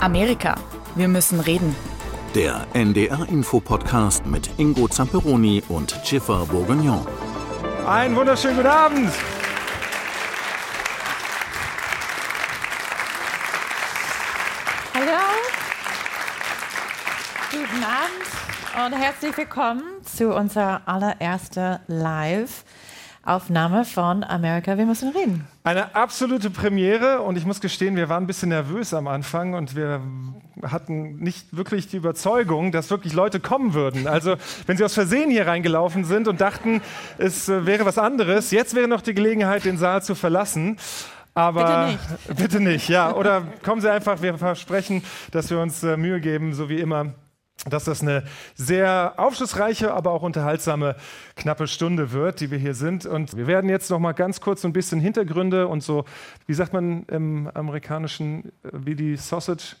Amerika. Wir müssen reden. Der NDR-Info-Podcast mit Ingo Zamperoni und Schiffer Bourguignon. Einen wunderschönen guten Abend. Hallo. Guten Abend und herzlich willkommen zu unserer allerersten Live. Aufnahme von Amerika, wir müssen reden. Eine absolute Premiere und ich muss gestehen, wir waren ein bisschen nervös am Anfang und wir hatten nicht wirklich die Überzeugung, dass wirklich Leute kommen würden. Also wenn sie aus Versehen hier reingelaufen sind und dachten, es äh, wäre was anderes, jetzt wäre noch die Gelegenheit, den Saal zu verlassen. Aber bitte nicht. bitte nicht, ja. Oder kommen Sie einfach, wir versprechen, dass wir uns äh, Mühe geben, so wie immer dass das eine sehr aufschlussreiche, aber auch unterhaltsame knappe Stunde wird, die wir hier sind. Und wir werden jetzt noch mal ganz kurz so ein bisschen Hintergründe und so, wie sagt man im amerikanischen, äh, wie die Sausage?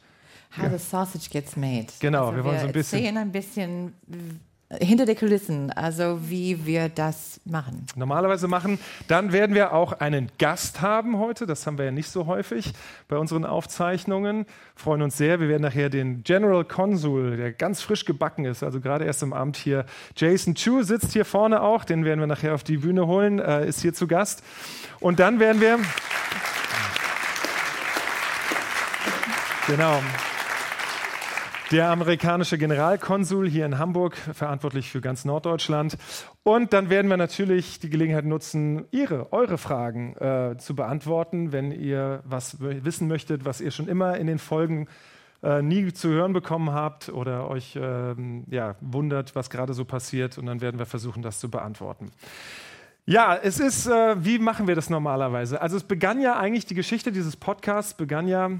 How the sausage gets made. Genau, also wir wollen so ein bisschen- sehen ein bisschen hinter der Kulissen, also wie wir das machen. normalerweise machen. Dann werden wir auch einen Gast haben heute. Das haben wir ja nicht so häufig bei unseren Aufzeichnungen. Freuen uns sehr. Wir werden nachher den General Consul, der ganz frisch gebacken ist, also gerade erst im Amt hier. Jason Chu sitzt hier vorne auch. Den werden wir nachher auf die Bühne holen, äh, ist hier zu Gast. Und dann werden wir. Genau. Der amerikanische Generalkonsul hier in Hamburg, verantwortlich für ganz Norddeutschland. Und dann werden wir natürlich die Gelegenheit nutzen, Ihre, eure Fragen äh, zu beantworten, wenn ihr was wissen möchtet, was ihr schon immer in den Folgen äh, nie zu hören bekommen habt oder euch ähm, ja, wundert, was gerade so passiert. Und dann werden wir versuchen, das zu beantworten. Ja, es ist, äh, wie machen wir das normalerweise? Also es begann ja eigentlich, die Geschichte dieses Podcasts begann ja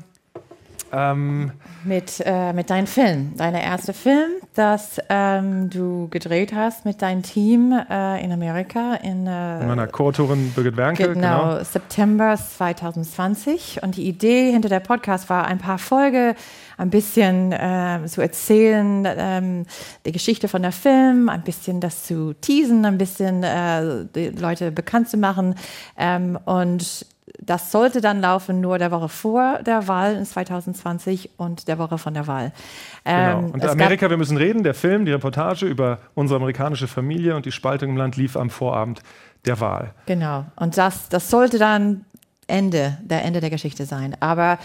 ähm, Mit, äh, mit deinem Film, deiner erste Film, das ähm, du gedreht hast mit deinem Team äh, in Amerika in äh, meiner Co-Autorin Birgit Wernke. Genau, September 2020. Und die Idee hinter der Podcast war, ein paar Folgen ein bisschen ähm, zu erzählen, ähm, die Geschichte von der Film, ein bisschen das zu teasen, ein bisschen äh, die Leute bekannt zu machen. Ähm, und das sollte dann laufen nur der Woche vor der Wahl in 2020 und der Woche von der Wahl. Genau. Ähm, Und es gab- Amerika, wir müssen reden, der Film, die Reportage über unsere amerikanische Familie und die Spaltung im Land lief am Vorabend der Wahl. Genau. Und das, das sollte dann Ende, der Ende der Geschichte sein. Aber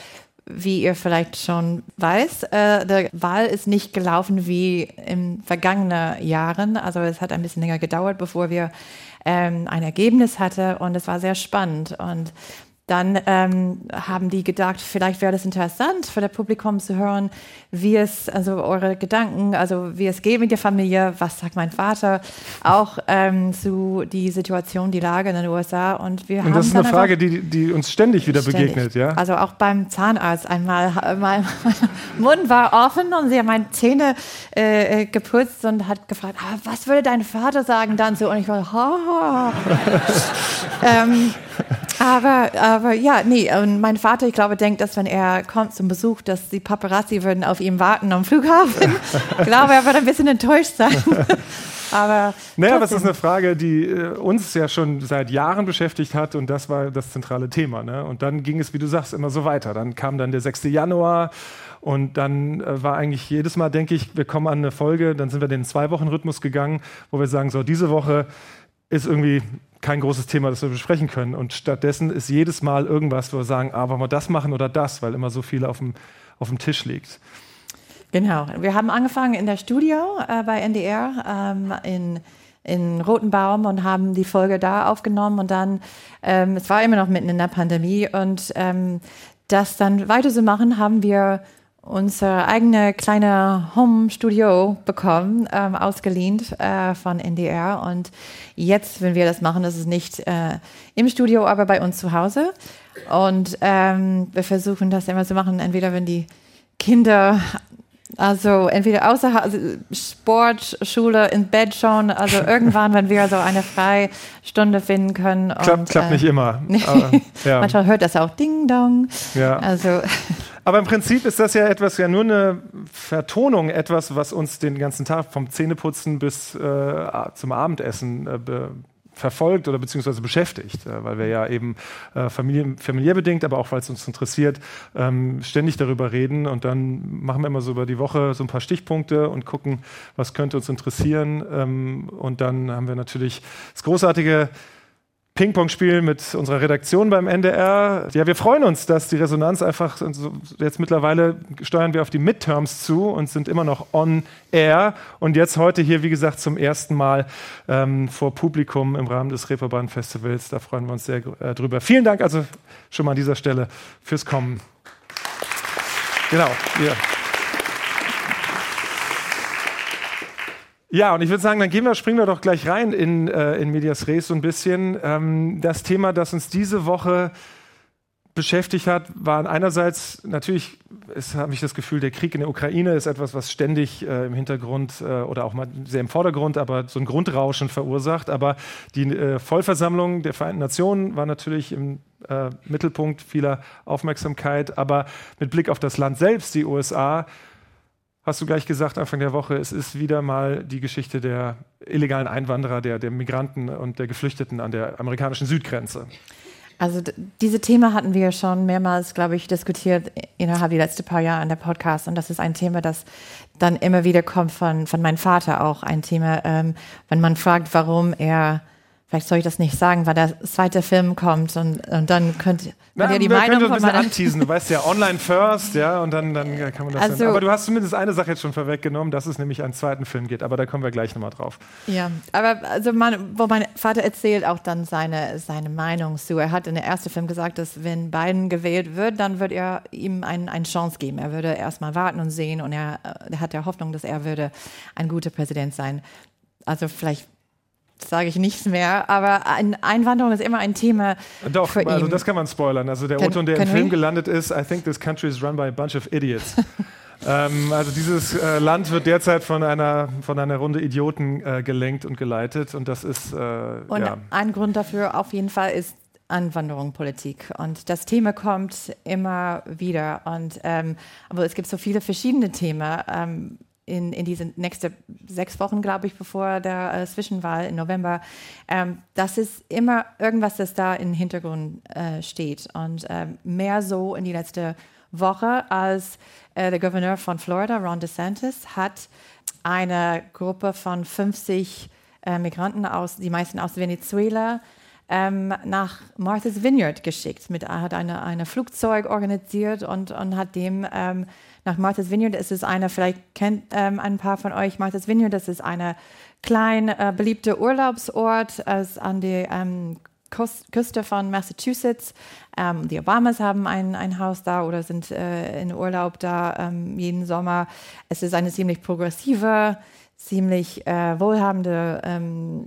wie ihr vielleicht schon weiß, äh, der Wahl ist nicht gelaufen wie in vergangenen Jahren. Also es hat ein bisschen länger gedauert, bevor wir ähm, ein Ergebnis hatten und es war sehr spannend. Und dann ähm, haben die gedacht, vielleicht wäre das interessant für das Publikum zu hören, wie es, also eure Gedanken, also wie es geht mit der Familie, was sagt mein Vater, auch ähm, zu die Situation, die Lage in den USA. Und wir Und haben das ist eine Frage, die, die uns ständig wieder ständig- begegnet, ja? Also auch beim Zahnarzt einmal, mein Mund war offen und sie hat meine Zähne äh, äh, geputzt und hat gefragt, ah, was würde dein Vater sagen dann so? Und ich war, ha, ha. ähm, aber, aber ja, nee, und mein Vater, ich glaube, denkt, dass wenn er kommt zum Besuch, dass die Paparazzi würden auf ihm warten am Flughafen. ich glaube, er wird ein bisschen enttäuscht sein. aber Naja, das ist trotzdem. eine Frage, die äh, uns ja schon seit Jahren beschäftigt hat und das war das zentrale Thema. Ne? Und dann ging es, wie du sagst, immer so weiter. Dann kam dann der 6. Januar und dann äh, war eigentlich jedes Mal, denke ich, wir kommen an eine Folge, dann sind wir den Zwei-Wochen-Rhythmus gegangen, wo wir sagen, so, diese Woche ist irgendwie kein großes Thema, das wir besprechen können. Und stattdessen ist jedes Mal irgendwas, wo wir sagen, ah, wollen wir das machen oder das, weil immer so viel auf dem, auf dem Tisch liegt. Genau. Wir haben angefangen in der Studio äh, bei NDR ähm, in, in Rotenbaum und haben die Folge da aufgenommen und dann, ähm, es war immer noch mitten in der Pandemie und ähm, das dann weiter zu machen, haben wir unser eigene kleine Home-Studio bekommen, ähm, ausgeliehen äh, von NDR. Und jetzt, wenn wir das machen, das ist nicht äh, im Studio, aber bei uns zu Hause. Und ähm, wir versuchen das immer zu machen, entweder wenn die Kinder also entweder außer also Sport, Schule, in Bett schon, also irgendwann, wenn wir so eine Freistunde finden können. Klappt, und, klappt äh, nicht immer. Aber, ja. Manchmal hört das auch Ding Dong. Ja. Also Aber im Prinzip ist das ja etwas, ja nur eine Vertonung, etwas, was uns den ganzen Tag vom Zähneputzen bis äh, zum Abendessen äh, verfolgt oder beziehungsweise beschäftigt, äh, weil wir ja eben äh, familiär, familiär bedingt, aber auch weil es uns interessiert, ähm, ständig darüber reden und dann machen wir immer so über die Woche so ein paar Stichpunkte und gucken, was könnte uns interessieren ähm, und dann haben wir natürlich das großartige Ping-Pong-Spiel mit unserer Redaktion beim NDR. Ja, wir freuen uns, dass die Resonanz einfach jetzt mittlerweile steuern wir auf die Midterms zu und sind immer noch on air. Und jetzt heute hier, wie gesagt, zum ersten Mal ähm, vor Publikum im Rahmen des Reeperbahn Festivals. Da freuen wir uns sehr äh, drüber. Vielen Dank also schon mal an dieser Stelle fürs Kommen. Genau. Ja. Ja, und ich würde sagen, dann gehen wir, springen wir doch gleich rein in, äh, in Medias Res so ein bisschen. Ähm, das Thema, das uns diese Woche beschäftigt hat, waren einerseits natürlich, es habe ich das Gefühl, der Krieg in der Ukraine ist etwas, was ständig äh, im Hintergrund äh, oder auch mal sehr im Vordergrund, aber so ein Grundrauschen verursacht. Aber die äh, Vollversammlung der Vereinten Nationen war natürlich im äh, Mittelpunkt vieler Aufmerksamkeit. Aber mit Blick auf das Land selbst, die USA, hast du gleich gesagt, Anfang der Woche, es ist wieder mal die Geschichte der illegalen Einwanderer, der, der Migranten und der Geflüchteten an der amerikanischen Südgrenze. Also diese Thema hatten wir schon mehrmals, glaube ich, diskutiert innerhalb der letzten paar Jahre an der Podcast. Und das ist ein Thema, das dann immer wieder kommt von, von meinem Vater auch. Ein Thema, ähm, wenn man fragt, warum er Vielleicht soll ich das nicht sagen, weil der zweite Film kommt und, und dann könnt, Na, ihr die Meinung können ein von bisschen anteasen. Du weißt ja, online first, ja, und dann, dann kann man das Also- dann. Aber du hast zumindest eine Sache jetzt schon vorweggenommen, dass es nämlich einen zweiten Film geht. Aber da kommen wir gleich nochmal drauf. Ja, aber also man, wo mein Vater erzählt auch dann seine, seine Meinung zu. Er hat in der ersten Film gesagt, dass wenn Biden gewählt wird, dann wird er ihm ein, eine Chance geben. Er würde erstmal warten und sehen und er, er hat der Hoffnung, dass er würde ein guter Präsident sein. Also vielleicht sage ich nichts mehr, aber ein, Einwanderung ist immer ein Thema Doch, für also ihn. das kann man spoilern. Also der O-Ton, der im Film we? gelandet ist, I think this country is run by a bunch of idiots. ähm, also dieses äh, Land wird derzeit von einer, von einer Runde Idioten äh, gelenkt und geleitet und das ist, äh, Und ja. ein Grund dafür auf jeden Fall ist Anwanderung, Politik. Und das Thema kommt immer wieder. Und, ähm, aber es gibt so viele verschiedene Themen ähm, in, in diesen nächsten sechs Wochen, glaube ich, bevor der äh, Zwischenwahl im November. Ähm, das ist immer irgendwas, das da im Hintergrund äh, steht. Und ähm, mehr so in die letzte Woche, als äh, der Gouverneur von Florida, Ron DeSantis, hat eine Gruppe von 50 äh, Migranten aus, die meisten aus Venezuela, ähm, nach Martha's Vineyard geschickt. Mit, er hat eine, eine Flugzeug organisiert und, und hat dem ähm, nach Martha's Vineyard, es ist eine, vielleicht kennt ähm, ein paar von euch Martha's Vineyard, das ist eine klein äh, beliebte Urlaubsort äh, an der ähm, Küste von Massachusetts. Ähm, die Obamas haben ein, ein Haus da oder sind äh, in Urlaub da ähm, jeden Sommer. Es ist eine ziemlich progressive, ziemlich äh, wohlhabende ähm,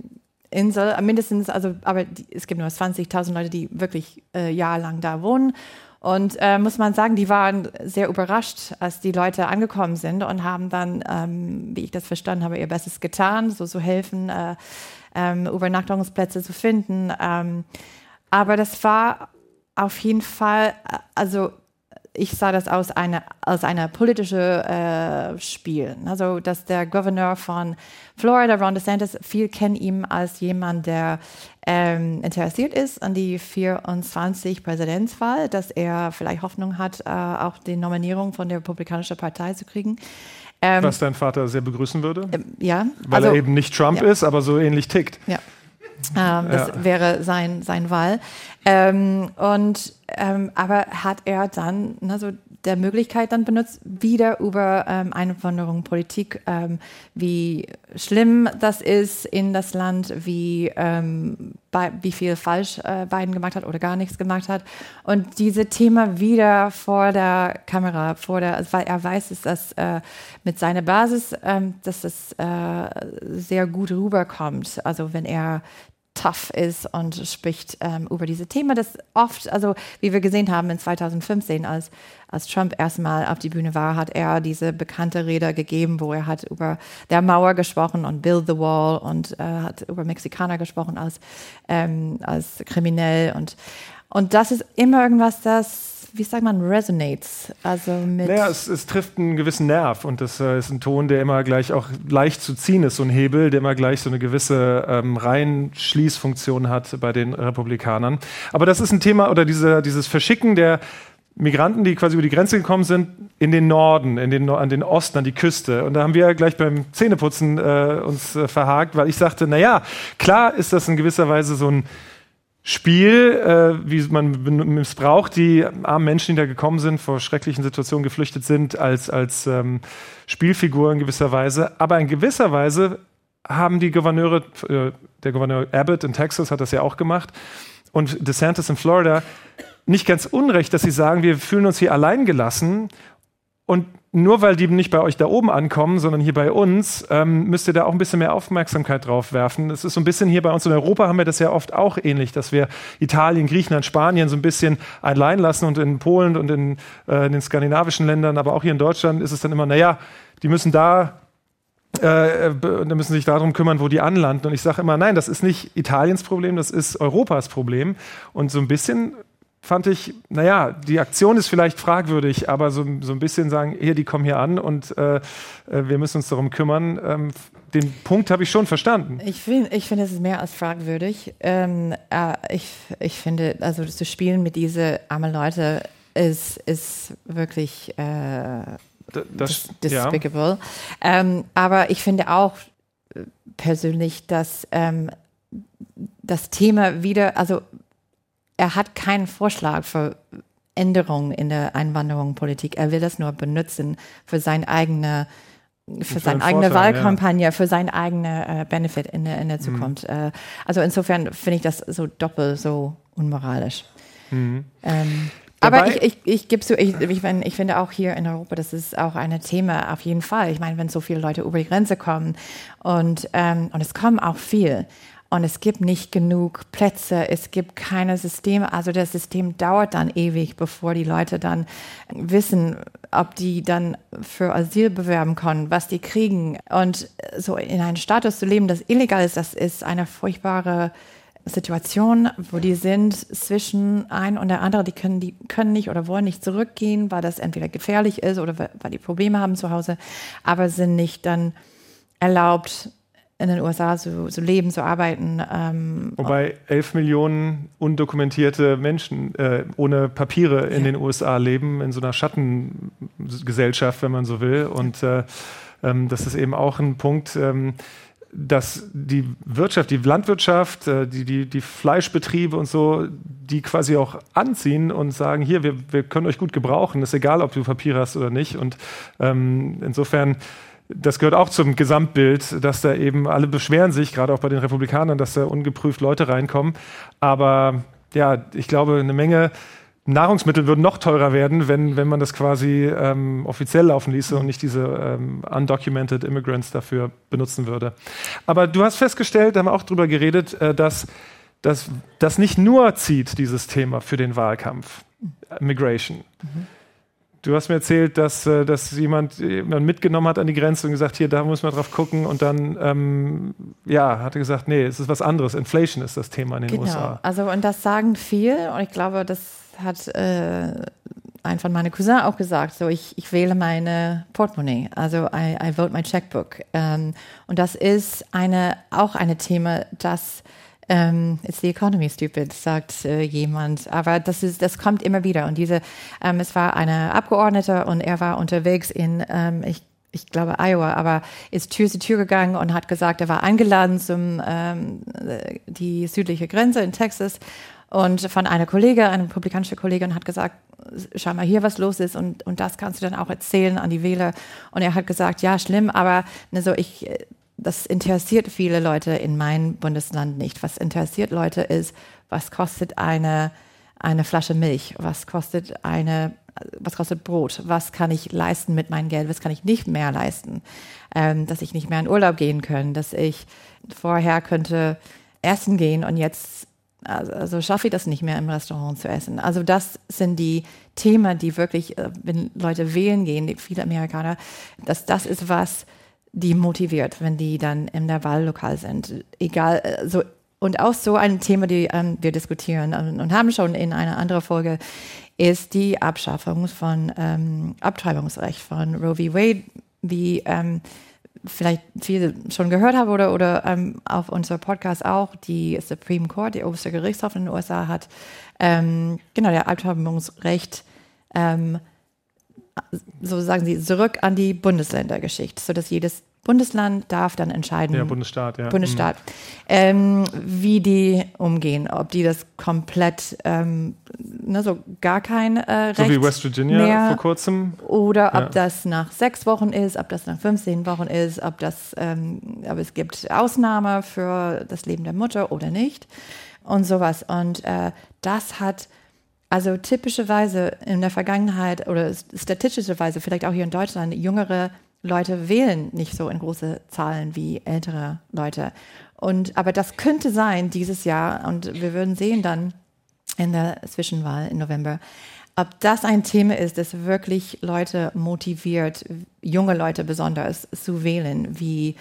Insel, mindestens, also, aber die, es gibt nur 20.000 Leute, die wirklich äh, jahrelang da wohnen. Und äh, muss man sagen, die waren sehr überrascht, als die Leute angekommen sind und haben dann, ähm, wie ich das verstanden habe, ihr Bestes getan, so zu helfen, äh, ähm, Übernachtungsplätze zu finden. Ähm, aber das war auf jeden Fall, äh, also ich sah das aus einer als eine politische äh, Spiel. Also dass der Gouverneur von Florida, Ron DeSantis, viel kennen ihn als jemand, der ähm, interessiert ist an die 24 Präsidentswahl, dass er vielleicht Hoffnung hat, äh, auch die Nominierung von der Republikanischen Partei zu kriegen. Ähm, Was dein Vater sehr begrüßen würde, ja, weil also, er eben nicht Trump ja. ist, aber so ähnlich tickt. ja. Ähm, das Ja. wäre sein, sein Wahl. Ähm, und, ähm, aber hat er dann ne, so der Möglichkeit dann benutzt, wieder über ähm, Einwanderung, Politik, ähm, wie schlimm das ist in das Land, wie, ähm, wie viel falsch äh, Biden gemacht hat oder gar nichts gemacht hat. Und diese Thema wieder vor der Kamera, vor der, also weil er weiß, dass das äh, mit seiner Basis, ähm, dass das äh, sehr gut rüberkommt. Also wenn er tough ist und spricht ähm, über diese Themen, das oft, also wie wir gesehen haben in 2015, als, als Trump erstmal auf die Bühne war, hat er diese bekannte Rede gegeben, wo er hat über der Mauer gesprochen und Build the Wall und äh, hat über Mexikaner gesprochen als, ähm, als kriminell. Und, und das ist immer irgendwas, das wie sagt man, resonates. Also mit naja, es, es trifft einen gewissen Nerv und das äh, ist ein Ton, der immer gleich auch leicht zu ziehen ist, so ein Hebel, der immer gleich so eine gewisse ähm, Rein-Schließfunktion hat bei den Republikanern. Aber das ist ein Thema oder diese, dieses Verschicken der Migranten, die quasi über die Grenze gekommen sind, in den Norden, in den, an den Osten, an die Küste. Und da haben wir gleich beim Zähneputzen äh, uns äh, verhakt, weil ich sagte, na ja, klar ist das in gewisser Weise so ein Spiel, äh, wie man missbraucht, die armen Menschen, die da gekommen sind, vor schrecklichen Situationen geflüchtet sind, als, als ähm, Spielfigur in gewisser Weise. Aber in gewisser Weise haben die Gouverneure, äh, der Gouverneur Abbott in Texas hat das ja auch gemacht und DeSantis in Florida, nicht ganz unrecht, dass sie sagen, wir fühlen uns hier allein gelassen und nur weil die nicht bei euch da oben ankommen, sondern hier bei uns, ähm, müsst ihr da auch ein bisschen mehr Aufmerksamkeit drauf werfen. Es ist so ein bisschen hier bei uns in Europa haben wir das ja oft auch ähnlich, dass wir Italien, Griechenland, Spanien so ein bisschen allein lassen und in Polen und in, äh, in den skandinavischen Ländern, aber auch hier in Deutschland ist es dann immer, naja, die müssen da äh, da müssen sich darum kümmern, wo die anlanden. Und ich sage immer, nein, das ist nicht Italiens Problem, das ist Europas Problem. Und so ein bisschen fand ich, naja, die Aktion ist vielleicht fragwürdig, aber so, so ein bisschen sagen, hier, die kommen hier an und äh, äh wir müssen uns darum kümmern. Ähm, den Punkt habe ich schon verstanden. Ich finde, ich find, es ist mehr als fragwürdig. Ähm, äh, ich, ich finde, also zu spielen mit diesen armen Leuten ist, ist wirklich äh, das, despicable. Ja. Ähm, aber ich finde auch äh, persönlich, dass ähm, das Thema wieder, also er hat keinen Vorschlag für Änderungen in der Einwanderungspolitik. Er will das nur benutzen für seine eigene für, seine eigene Vorteil, Wahlkampagne, ja. für seinen eigenen äh, Benefit in der, in der mhm. Zukunft. Mhm. Äh, also insofern finde ich das so doppelt so unmoralisch. Mhm. Ähm, aber ich, ich, ich gebe so, ich, ich, ich, finde auch hier in Europa, das ist auch ein Thema auf jeden Fall. Ich meine, wenn so viele Leute über die Grenze kommen und, ähm, und es kommen auch viel und es gibt nicht genug Plätze, es gibt keine Systeme. Also das System dauert dann ewig, bevor die Leute dann wissen, ob die dann für Asyl bewerben können, was die kriegen. Und so in einem Status zu leben, das illegal ist, das ist eine furchtbare Situation, wo die sind zwischen ein und der andere, die können, die können nicht oder wollen nicht zurückgehen, weil das entweder gefährlich ist oder weil die Probleme haben zu Hause, aber sind nicht dann erlaubt, in den USA zu, zu leben, zu arbeiten. Ähm, Wobei elf Millionen undokumentierte Menschen äh, ohne Papiere in ja. den USA leben, in so einer Schattengesellschaft, wenn man so will. Und äh, ähm, das ist eben auch ein Punkt, ähm, dass die Wirtschaft, die Landwirtschaft, äh, die, die, die Fleischbetriebe und so, die quasi auch anziehen und sagen, hier, wir, wir können euch gut gebrauchen, ist egal, ob du Papiere hast oder nicht. Und ähm, insofern das gehört auch zum Gesamtbild, dass da eben alle beschweren sich, gerade auch bei den Republikanern, dass da ungeprüft Leute reinkommen. Aber ja, ich glaube, eine Menge Nahrungsmittel würden noch teurer werden, wenn, wenn man das quasi ähm, offiziell laufen ließe und nicht diese ähm, undocumented Immigrants dafür benutzen würde. Aber du hast festgestellt, da haben wir auch drüber geredet, äh, dass das nicht nur zieht, dieses Thema für den Wahlkampf, Migration. Mhm. Du hast mir erzählt, dass, äh, dass jemand, jemand mitgenommen hat an die Grenze und gesagt, hier, da muss man drauf gucken. Und dann, ähm, ja, hat er gesagt, nee, es ist was anderes. Inflation ist das Thema in den genau. USA. Also, und das sagen viel. Und ich glaube, das hat äh, ein von meinen Cousins auch gesagt. So, ich, ich wähle meine Portemonnaie. Also, I, I vote my checkbook. Ähm, und das ist eine, auch ein Thema, das ähm, it's the economy stupid, sagt äh, jemand. Aber das ist, das kommt immer wieder. Und diese, ähm, es war eine Abgeordnete und er war unterwegs in, ähm, ich ich glaube Iowa, aber ist Tür zu Tür gegangen und hat gesagt, er war eingeladen zum ähm, die südliche Grenze in Texas und von einer Kollegin, einer republikanischen Kollegin, hat gesagt, schau mal hier, was los ist und, und das kannst du dann auch erzählen an die Wähler. Und er hat gesagt, ja, schlimm, aber ne, so ich das interessiert viele Leute in meinem Bundesland nicht. Was interessiert Leute ist, was kostet eine, eine Flasche Milch? Was kostet eine, was kostet Brot? Was kann ich leisten mit meinem Geld? Was kann ich nicht mehr leisten? Ähm, dass ich nicht mehr in Urlaub gehen kann, dass ich vorher könnte essen gehen und jetzt also, also schaffe ich das nicht mehr im Restaurant zu essen. Also das sind die Themen, die wirklich, äh, wenn Leute wählen gehen, viele Amerikaner, dass das ist was, die motiviert, wenn die dann in der Wahllokal sind. Egal, äh, so und auch so ein Thema, die ähm, wir diskutieren und, und, haben schon in einer anderen Folge ist die Abschaffung von ähm, Abtreibungsrecht von Roe v. Wade, wie ähm, vielleicht viele schon gehört haben oder, oder ähm, auf unserem Podcast auch, die Supreme Court, der oberste Gerichtshof in den USA hat, ähm, genau, der Abtreibungsrecht, ähm, so sagen sie, zurück an die Bundesländer geschickt, sodass jedes Bundesland darf dann entscheiden. Ja, Bundesstaat, ja. Bundesstaat, mhm. ähm, wie die umgehen, ob die das komplett, ähm, ne, so gar kein äh, Recht So wie West Virginia mehr, vor kurzem. Oder ja. ob das nach sechs Wochen ist, ob das nach 15 Wochen ist, ob das, ähm, aber es gibt Ausnahme für das Leben der Mutter oder nicht und sowas. Und äh, das hat also typischerweise in der Vergangenheit oder statistischerweise vielleicht auch hier in Deutschland jüngere Leute wählen nicht so in große Zahlen wie ältere Leute. Und, aber das könnte sein dieses Jahr und wir würden sehen dann in der Zwischenwahl im November, ob das ein Thema ist, das wirklich Leute motiviert, junge Leute besonders zu wählen, wie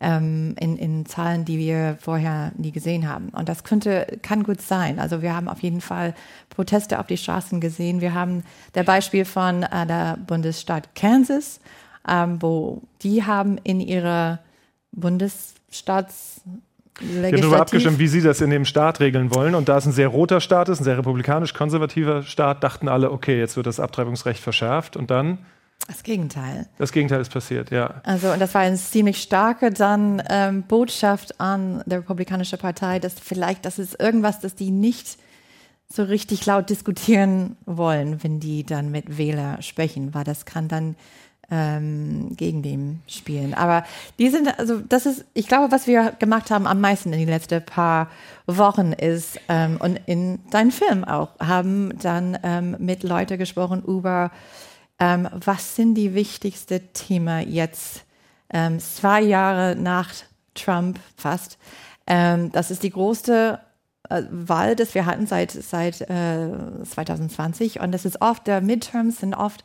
ähm, in, in Zahlen, die wir vorher nie gesehen haben. Und das könnte, kann gut sein. Also wir haben auf jeden Fall Proteste auf die Straßen gesehen. Wir haben der Beispiel von äh, der Bundesstaat Kansas, ähm, wo die haben in ihrer Bundesstaats wir haben darüber abgestimmt, wie sie das in dem Staat regeln wollen. Und da es ein sehr roter Staat ist, ein sehr republikanisch-konservativer Staat, dachten alle, okay, jetzt wird das Abtreibungsrecht verschärft. Und dann? Das Gegenteil. Das Gegenteil ist passiert, ja. Also, und das war eine ziemlich starke dann ähm, Botschaft an der Republikanische Partei, dass vielleicht das ist irgendwas, das die nicht so richtig laut diskutieren wollen, wenn die dann mit Wähler sprechen, weil das kann dann ähm, gegen dem spielen. Aber die sind, also das ist, ich glaube, was wir gemacht haben am meisten in den letzten paar Wochen ist, ähm, und in deinem Film auch, haben dann ähm, mit Leuten gesprochen über, ähm, was sind die wichtigsten Themen jetzt, ähm, zwei Jahre nach Trump fast. Ähm, das ist die größte äh, Wahl, das wir hatten seit, seit äh, 2020 und das ist oft, der Midterms sind oft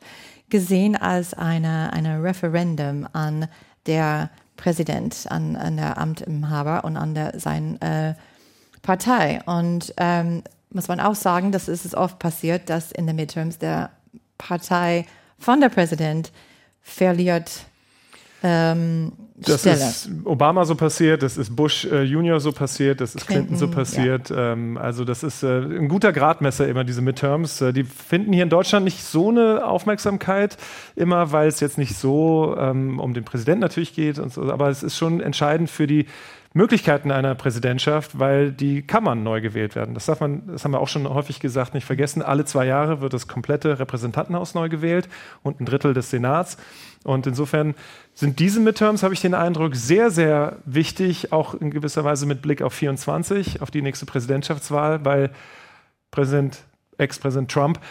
gesehen als eine, eine Referendum an der Präsident, an, an der Amtinhaber und an der, sein äh, Partei. Und ähm, muss man auch sagen, dass es ist oft passiert, dass in den Midterms der Partei von der Präsident verliert ähm, das Stelle. ist Obama so passiert, das ist Bush äh, Junior so passiert, das ist Clinton, Clinton so passiert. Ja. Ähm, also das ist äh, ein guter Gradmesser immer, diese Midterms. Äh, die finden hier in Deutschland nicht so eine Aufmerksamkeit, immer weil es jetzt nicht so ähm, um den Präsidenten natürlich geht, und so, aber es ist schon entscheidend für die Möglichkeiten einer Präsidentschaft, weil die Kammern neu gewählt werden. Das darf man, das haben wir auch schon häufig gesagt, nicht vergessen. Alle zwei Jahre wird das komplette Repräsentantenhaus neu gewählt und ein Drittel des Senats. Und insofern sind diese Midterms, habe ich den Eindruck, sehr, sehr wichtig, auch in gewisser Weise mit Blick auf 24, auf die nächste Präsidentschaftswahl, weil Präsident, Ex-Präsident Trump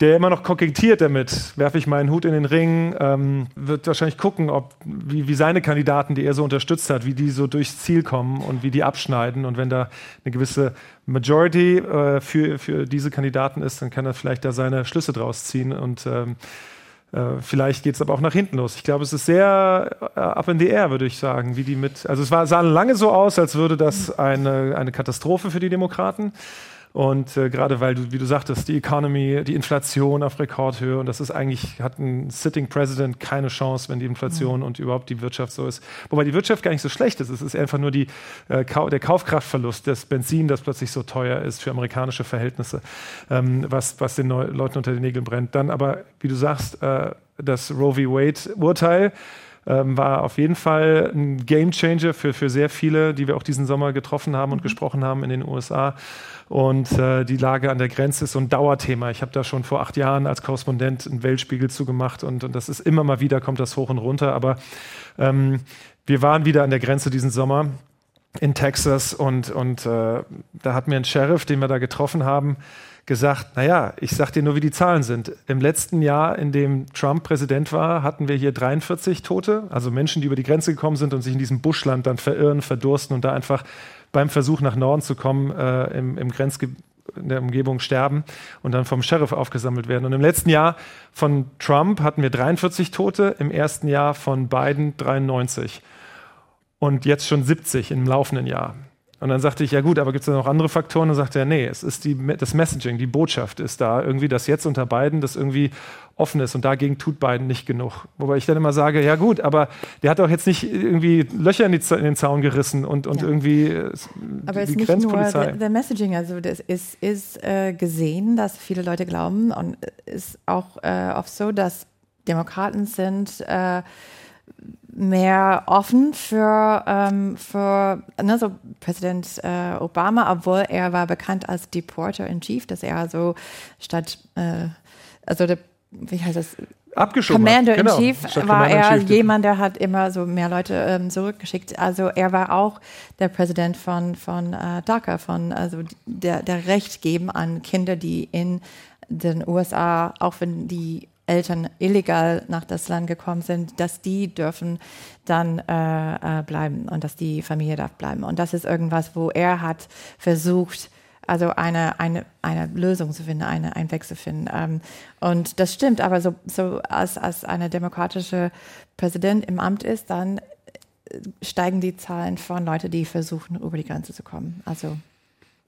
der immer noch kokettiert damit, werfe ich meinen Hut in den Ring, ähm, wird wahrscheinlich gucken, ob, wie, wie seine Kandidaten, die er so unterstützt hat, wie die so durchs Ziel kommen und wie die abschneiden. Und wenn da eine gewisse Majority äh, für, für diese Kandidaten ist, dann kann er vielleicht da seine Schlüsse draus ziehen und ähm, äh, vielleicht geht es aber auch nach hinten los. Ich glaube, es ist sehr äh, up in the air, würde ich sagen, wie die mit. Also es war, sah lange so aus, als würde das eine, eine Katastrophe für die Demokraten. Und äh, gerade weil du, wie du sagtest, die Economy, die Inflation auf Rekordhöhe und das ist eigentlich, hat ein Sitting President keine Chance, wenn die Inflation mhm. und überhaupt die Wirtschaft so ist. Wobei die Wirtschaft gar nicht so schlecht ist. Es ist einfach nur die, äh, der Kaufkraftverlust des Benzin, das plötzlich so teuer ist für amerikanische Verhältnisse, ähm, was, was den Neu Leuten unter den Nägeln brennt. Dann aber, wie du sagst, äh, das Roe v. Wade-Urteil ähm, war auf jeden Fall ein Gamechanger für, für sehr viele, die wir auch diesen Sommer getroffen haben und mhm. gesprochen haben in den USA. Und äh, die Lage an der Grenze ist so ein Dauerthema. Ich habe da schon vor acht Jahren als Korrespondent einen Weltspiegel zugemacht und, und das ist immer mal wieder, kommt das hoch und runter. Aber ähm, wir waren wieder an der Grenze diesen Sommer in Texas und, und äh, da hat mir ein Sheriff, den wir da getroffen haben, gesagt, naja, ich sag dir nur, wie die Zahlen sind. Im letzten Jahr, in dem Trump Präsident war, hatten wir hier 43 Tote, also Menschen, die über die Grenze gekommen sind und sich in diesem Buschland dann verirren, verdursten und da einfach beim Versuch nach Norden zu kommen, äh, im, im Grenzgebiet in der Umgebung sterben und dann vom Sheriff aufgesammelt werden. Und im letzten Jahr von Trump hatten wir 43 Tote, im ersten Jahr von Biden 93 und jetzt schon 70 im laufenden Jahr. Und dann sagte ich, ja gut, aber gibt es da noch andere Faktoren? Und dann sagte er, nee, es ist die, das Messaging, die Botschaft ist da irgendwie, dass jetzt unter beiden das irgendwie offen ist und dagegen tut Biden nicht genug. Wobei ich dann immer sage, ja gut, aber der hat doch jetzt nicht irgendwie Löcher in, die, in den Zaun gerissen und, und ja. irgendwie äh, Aber es ist nicht nur der Messaging, also das ist, ist äh, gesehen, dass viele Leute glauben und ist auch äh, oft so, dass Demokraten sind äh, mehr offen für, ähm, für ne, so Präsident äh, Obama, obwohl er war bekannt als Deporter in Chief, dass er so statt, äh, also der wie heißt das? Abgeschoben. Commander in Chief genau. war Commander er jemand, der hat immer so mehr Leute ähm, zurückgeschickt. Also er war auch der Präsident von, von äh, DACA, von also der, der Recht geben an Kinder, die in den USA, auch wenn die Eltern illegal nach das Land gekommen sind, dass die dürfen dann äh, äh, bleiben und dass die Familie darf bleiben. Und das ist irgendwas, wo er hat versucht, also eine, eine, eine Lösung zu finden, eine, einen Weg zu finden. Ähm, und das stimmt, aber so, so als, als eine demokratische Präsident im Amt ist, dann steigen die Zahlen von Leuten, die versuchen, über die Grenze zu kommen. Also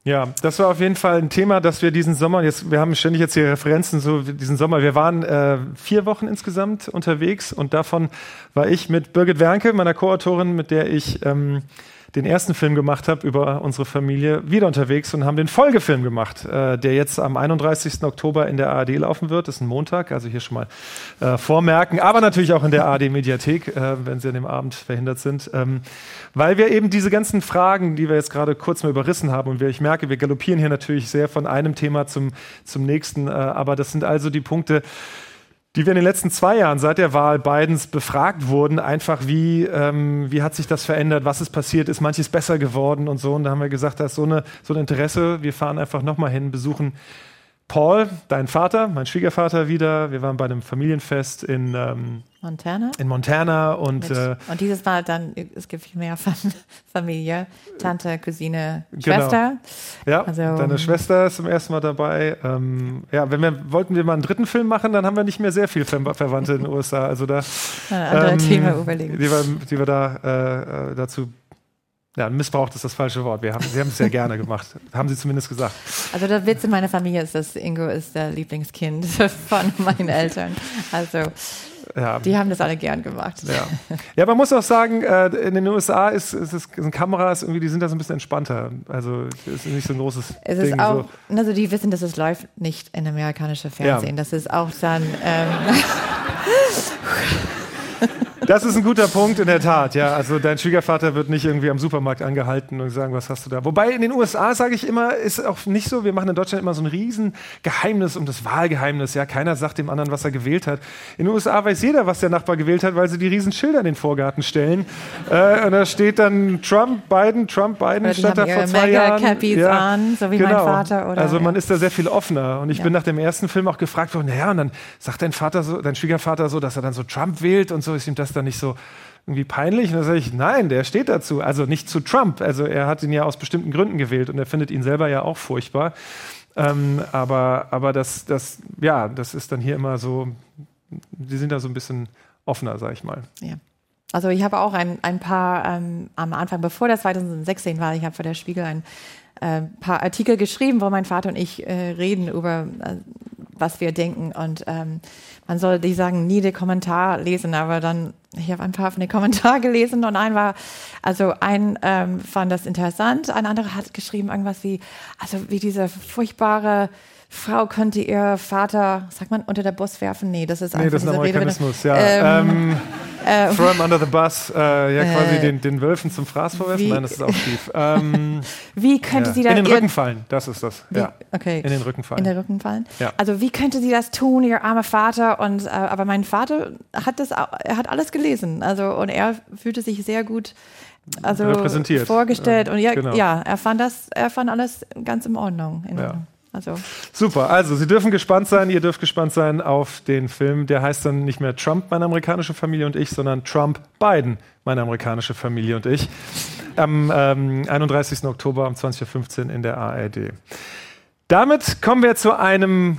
ja, das war auf jeden Fall ein Thema, dass wir diesen Sommer, jetzt, wir haben ständig jetzt hier Referenzen, so diesen Sommer, wir waren äh, vier Wochen insgesamt unterwegs und davon war ich mit Birgit Wernke, meiner Co-Autorin, mit der ich ähm, den ersten Film gemacht habe über unsere Familie, wieder unterwegs und haben den Folgefilm gemacht, äh, der jetzt am 31. Oktober in der ARD laufen wird. Das ist ein Montag, also hier schon mal äh, vormerken, aber natürlich auch in der ARD-Mediathek, äh, wenn Sie an dem Abend verhindert sind. Ähm, weil wir eben diese ganzen Fragen, die wir jetzt gerade kurz mal überrissen haben, und wir, ich merke, wir galoppieren hier natürlich sehr von einem Thema zum, zum nächsten, äh, aber das sind also die Punkte, die wir in den letzten zwei Jahren seit der Wahl Bidens befragt wurden, einfach wie, ähm, wie hat sich das verändert, was ist passiert, ist manches besser geworden und so. Und da haben wir gesagt, da ist so, eine, so ein Interesse, wir fahren einfach nochmal hin, besuchen Paul, dein Vater, mein Schwiegervater wieder. Wir waren bei einem Familienfest in ähm, Montana. In Montana und äh, und dieses Mal dann es gibt viel mehr Familie, Tante, Cousine, genau. Schwester. Ja, also, deine Schwester ist zum ersten Mal dabei. Ähm, ja, wenn wir wollten wir mal einen dritten Film machen, dann haben wir nicht mehr sehr viel Ver Verwandte in den USA. Also da andere ähm, Thema überlegen, die wir, die wir da äh, äh dazu ja, missbraucht ist das falsche Wort. Wir haben, sie haben es sehr gerne gemacht. Haben sie zumindest gesagt. Also der Witz in meiner Familie ist, dass Ingo ist der Lieblingskind von meinen Eltern. Also ja. die haben das alle gern gemacht. Ja, ja man muss auch sagen, äh, in den USA ist, ist, ist, sind Kameras irgendwie, die sind da so ein bisschen entspannter. Also es ist nicht so ein großes es Ding. Ist auch, so. Also die wissen, dass es läuft nicht in amerikanische Fernsehen. Ja. Das ist auch dann... Ähm, Das ist ein guter Punkt, in der Tat. Ja, also dein Schwiegervater wird nicht irgendwie am Supermarkt angehalten und sagen, was hast du da? Wobei in den USA, sage ich immer, ist auch nicht so. Wir machen in Deutschland immer so ein Riesengeheimnis um das Wahlgeheimnis. Ja, keiner sagt dem anderen, was er gewählt hat. In den USA weiß jeder, was der Nachbar gewählt hat, weil sie die Riesenschilder in den Vorgarten stellen. Äh, und da steht dann Trump, Biden, Trump, Biden, stand da vor zwei Jahren. Ja, an, so wie genau. mein Vater. Oder, also man ja. ist da sehr viel offener. Und ich ja. bin nach dem ersten Film auch gefragt worden, naja, und dann sagt dein Vater so, dein Schwiegervater so, dass er dann so Trump wählt und so, ist ihm das dann nicht so irgendwie peinlich? Und dann sage ich, nein, der steht dazu. Also nicht zu Trump. Also er hat ihn ja aus bestimmten Gründen gewählt und er findet ihn selber ja auch furchtbar. Ähm, aber aber das, das, ja, das ist dann hier immer so, die sind da so ein bisschen offener, sag ich mal. Ja. Also ich habe auch ein, ein paar ähm, am Anfang, bevor das 2016 war, ich habe für der Spiegel ein äh, paar Artikel geschrieben, wo mein Vater und ich äh, reden über, äh, was wir denken. Und ähm, man soll, die sagen, nie den Kommentar lesen, aber dann, ich habe ein paar von den Kommentaren gelesen und ein war, also ein ähm, fand das interessant, ein anderer hat geschrieben irgendwas wie, also wie diese furchtbare Frau könnte ihr Vater, sagt man, unter der Bus werfen? Nee, das ist nee, einfach das ist ein Amerikanismus, Rede, ja. Ähm, ähm, äh, throw him under the bus, äh, ja, quasi äh, den, den Wölfen zum Fraß vorwerfen? Wie, Nein, das ist auch schief. Ähm, wie könnte ja. sie da... In den Rücken fallen, das ist das. Wie, ja. Okay. In den Rücken fallen. In den Rücken fallen? Ja. Also wie könnte sie das tun, ihr armer Vater? Und, äh, aber mein Vater hat das, er hat alles gelesen. Also, und er fühlte sich sehr gut also vorgestellt. Und ja, genau. ja, er fand das, er fand alles ganz in Ordnung. In Ordnung. Also. Super, also Sie dürfen gespannt sein, ihr dürft gespannt sein auf den Film. Der heißt dann nicht mehr Trump, meine amerikanische Familie und ich, sondern Trump, Biden, meine amerikanische Familie und ich. Am ähm, 31. Oktober um 20.15 Uhr in der ARD. Damit kommen wir zu einem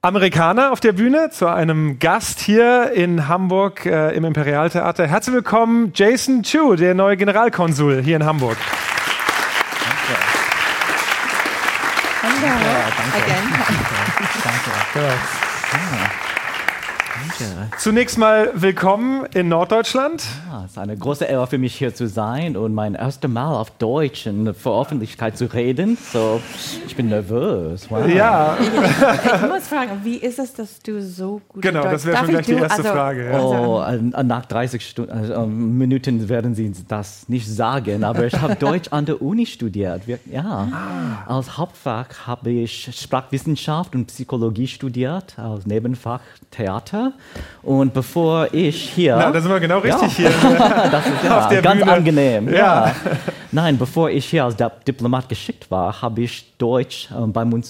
Amerikaner auf der Bühne, zu einem Gast hier in Hamburg äh, im Imperialtheater. Herzlich willkommen, Jason Chu, der neue Generalkonsul hier in Hamburg. Thank again. You. Thank you. Thank you. Yeah. Danke. Zunächst mal willkommen in Norddeutschland. Ja, es ist eine große Ehre für mich hier zu sein und mein erstes Mal auf Deutsch in der Öffentlichkeit zu reden. So, ich bin nervös. Wow. Ja. Ich muss fragen, wie ist es, dass du so gut Genau, Deutsch das wäre schon gleich die erste also, Frage. Ja. Oh, äh, nach 30 Stunden, also, Minuten werden Sie das nicht sagen, aber ich habe Deutsch an der Uni studiert. Ja. Ah. Als Hauptfach habe ich Sprachwissenschaft und Psychologie studiert, als Nebenfach Theater. Und bevor ich hier. Na, da sind wir genau richtig ja. hier. das ist ja ganz Bühne. angenehm. Ja. ja. Nein, bevor ich hier als Diplomat geschickt war, habe ich Deutsch ähm, beim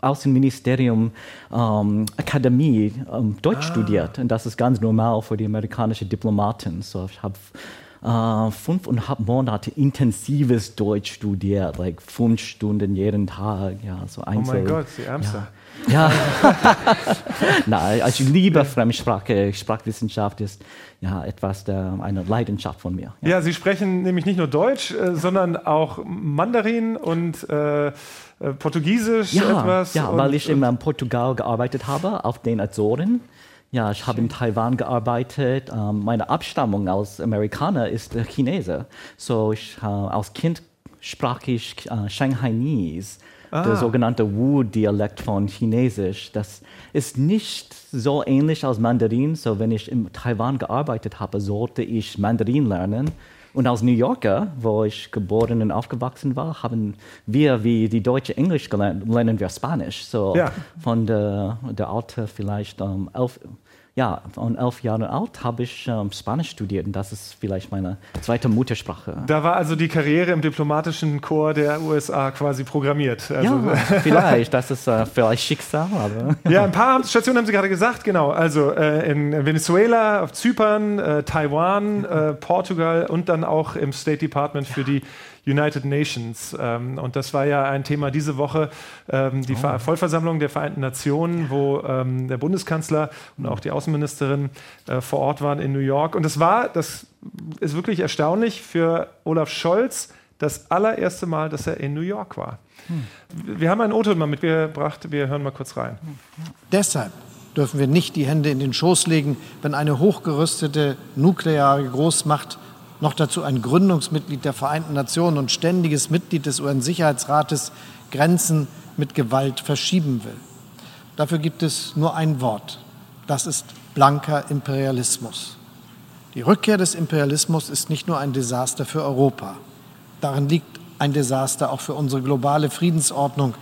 Außenministerium ähm, Akademie ähm, Deutsch ah. studiert. Und das ist ganz normal für die amerikanischen Diplomaten. So, ich habe Uh, fünfeinhalb Monate intensives Deutsch studiert, like fünf Stunden jeden Tag, ja, so Einzel. Oh mein Gott, die Ärmste. Ja. Ja, nein, also ich liebe Fremdsprache. Sprachwissenschaft ist ja etwas, der, eine Leidenschaft von mir. Ja. ja. Sie sprechen nämlich nicht nur Deutsch, äh, sondern auch Mandarin und äh, äh Portugiesisch ja, etwas. Ja, weil ich in Portugal gearbeitet habe, auf den Azoren. Ja, ich habe in Taiwan gearbeitet. Ähm, meine Abstammung als Amerikaner ist Chinese. So, ich, äh, als Kind sprach ich äh, Shanghainese ah. der sogenannte Wu-Dialekt von Chinesisch. Das ist nicht so ähnlich als Mandarin. So, wenn ich in Taiwan gearbeitet habe, sollte ich Mandarin lernen. Und als New Yorker, wo ich geboren und aufgewachsen war, haben wir wie die Deutsche Englisch gelernt, lernen wir Spanisch. So ja. von der, der Alter vielleicht um, elf, ja, von elf Jahren alt habe ich ähm, Spanisch studiert und das ist vielleicht meine zweite Muttersprache. Da war also die Karriere im diplomatischen Chor der USA quasi programmiert. Also ja, vielleicht, das ist äh, vielleicht Schicksal. Aber ja, ein paar Stationen haben Sie gerade gesagt, genau. Also äh, in Venezuela, auf Zypern, äh, Taiwan, äh, Portugal und dann auch im State Department für die United Nations. Ähm, und das war ja ein Thema diese Woche, ähm, die oh. Vollversammlung der Vereinten Nationen, wo ähm, der Bundeskanzler und auch die Außenministerin äh, vor Ort waren in New York. Und es war, das ist wirklich erstaunlich, für Olaf Scholz das allererste Mal, dass er in New York war. Hm. Wir haben einen O-Ton mal mitgebracht, wir hören mal kurz rein. Deshalb dürfen wir nicht die Hände in den Schoß legen, wenn eine hochgerüstete nukleare Großmacht noch dazu ein Gründungsmitglied der Vereinten Nationen und ständiges Mitglied des UN-Sicherheitsrates Grenzen mit Gewalt verschieben will. Dafür gibt es nur ein Wort. Das ist blanker Imperialismus. Die Rückkehr des Imperialismus ist nicht nur ein Desaster für Europa. Darin liegt ein Desaster auch für unsere globale Friedensordnung,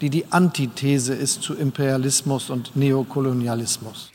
die die Antithese ist zu Imperialismus und Neokolonialismus.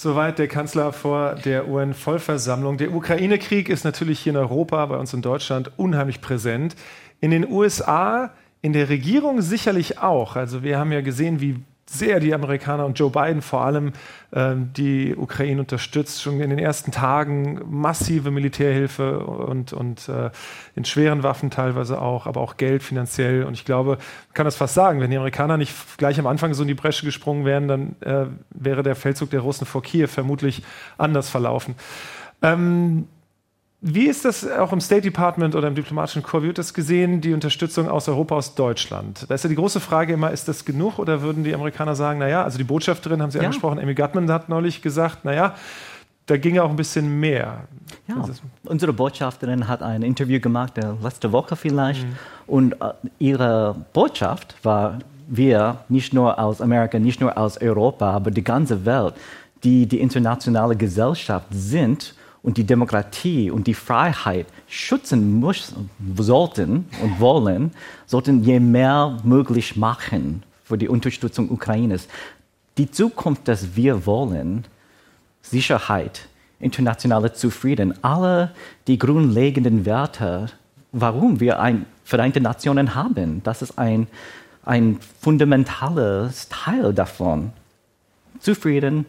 Soweit der Kanzler vor der UN-Vollversammlung. Der Ukraine-Krieg ist natürlich hier in Europa, bei uns in Deutschland, unheimlich präsent. In den USA, in der Regierung sicherlich auch. Also wir haben ja gesehen, wie sehr die Amerikaner und Joe Biden vor allem ähm, die Ukraine unterstützt, schon in den ersten Tagen massive Militärhilfe und, und äh, in schweren Waffen teilweise auch, aber auch Geld finanziell. Und ich glaube, man kann das fast sagen, wenn die Amerikaner nicht gleich am Anfang so in die Bresche gesprungen wären, dann äh, wäre der Feldzug der Russen vor Kiew vermutlich anders verlaufen. Ähm, wie ist das auch im State Department oder im diplomatischen Korps? Wie wird das gesehen, die Unterstützung aus Europa, aus Deutschland? Da ist ja die große Frage immer, ist das genug oder würden die Amerikaner sagen, naja, also die Botschafterin, haben Sie ja. angesprochen, Amy Gutman hat neulich gesagt, naja, da ging auch ein bisschen mehr. Ja, unsere Botschafterin hat ein Interview gemacht, äh, letzte Woche vielleicht, mhm. und äh, ihre Botschaft war, wir, nicht nur aus Amerika, nicht nur aus Europa, aber die ganze Welt, die die internationale Gesellschaft sind, und die Demokratie und die Freiheit schützen muss, sollten und wollen, sollten je mehr möglich machen für die Unterstützung Ukraines. Die Zukunft, das wir wollen, Sicherheit, internationale Zufriedenheit, alle die grundlegenden Werte, warum wir ein Vereinte Nationen haben, das ist ein, ein fundamentales Teil davon. Zufrieden,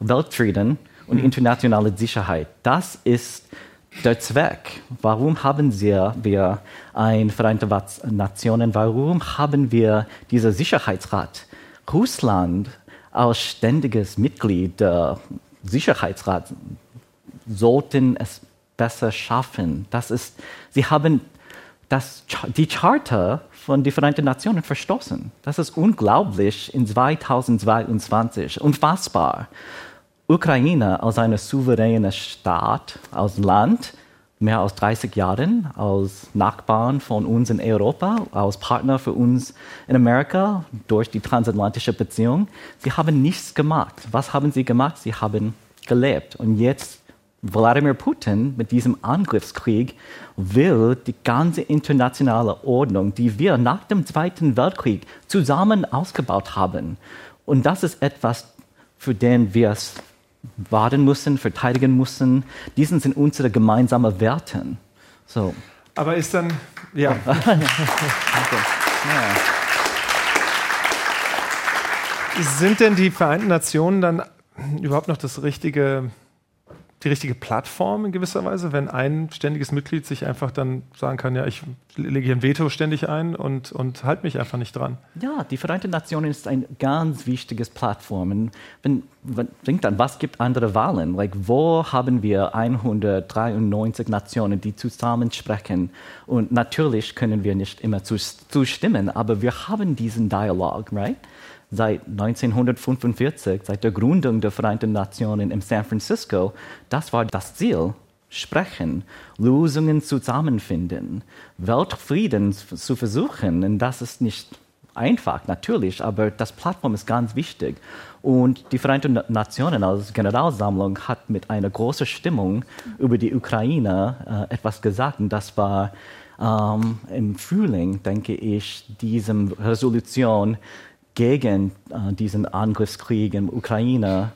Weltfrieden und internationale Sicherheit. Das ist der Zweck. Warum haben wir ein Vereinte Nationen? Warum haben wir diesen Sicherheitsrat? Russland als ständiges Mitglied der Sicherheitsrat sollten es besser schaffen. Das ist, sie haben das, die Charta von den Vereinten Nationen verstoßen. Das ist unglaublich in 2022, unfassbar. Ukraine als eine souveräne Staat, als Land, mehr als 30 Jahren, als Nachbarn von uns in Europa, als Partner für uns in Amerika durch die transatlantische Beziehung. Sie haben nichts gemacht. Was haben sie gemacht? Sie haben gelebt. Und jetzt Wladimir Putin mit diesem Angriffskrieg will die ganze internationale Ordnung, die wir nach dem Zweiten Weltkrieg zusammen ausgebaut haben. Und das ist etwas, für den wir es warten müssen, verteidigen müssen. Diesen sind unsere gemeinsamen Werte. So. Aber ist dann, ja. ja. Sind denn die Vereinten Nationen dann überhaupt noch das richtige die richtige Plattform in gewisser Weise, wenn ein ständiges Mitglied sich einfach dann sagen kann, ja, ich lege hier ein Veto ständig ein und, und halte mich einfach nicht dran. Ja, die Vereinten Nationen ist ein ganz wichtiges Plattform. wenn, wenn, denkt an, was gibt andere Wahlen? Like, wo haben wir 193 Nationen, die zusammen sprechen? Und natürlich können wir nicht immer zustimmen, aber wir haben diesen Dialog, right? Seit 1945, seit der Gründung der Vereinten Nationen in San Francisco, das war das Ziel. Sprechen, Lösungen zusammenfinden, Weltfrieden zu versuchen. Und das ist nicht einfach, natürlich, aber das Plattform ist ganz wichtig. Und die Vereinten Nationen als Generalsammlung hat mit einer großen Stimmung über die Ukraine äh, etwas gesagt. Und das war ähm, im Frühling, denke ich, diese Resolution gegen äh, diesen Angriffskrieg in Ukraine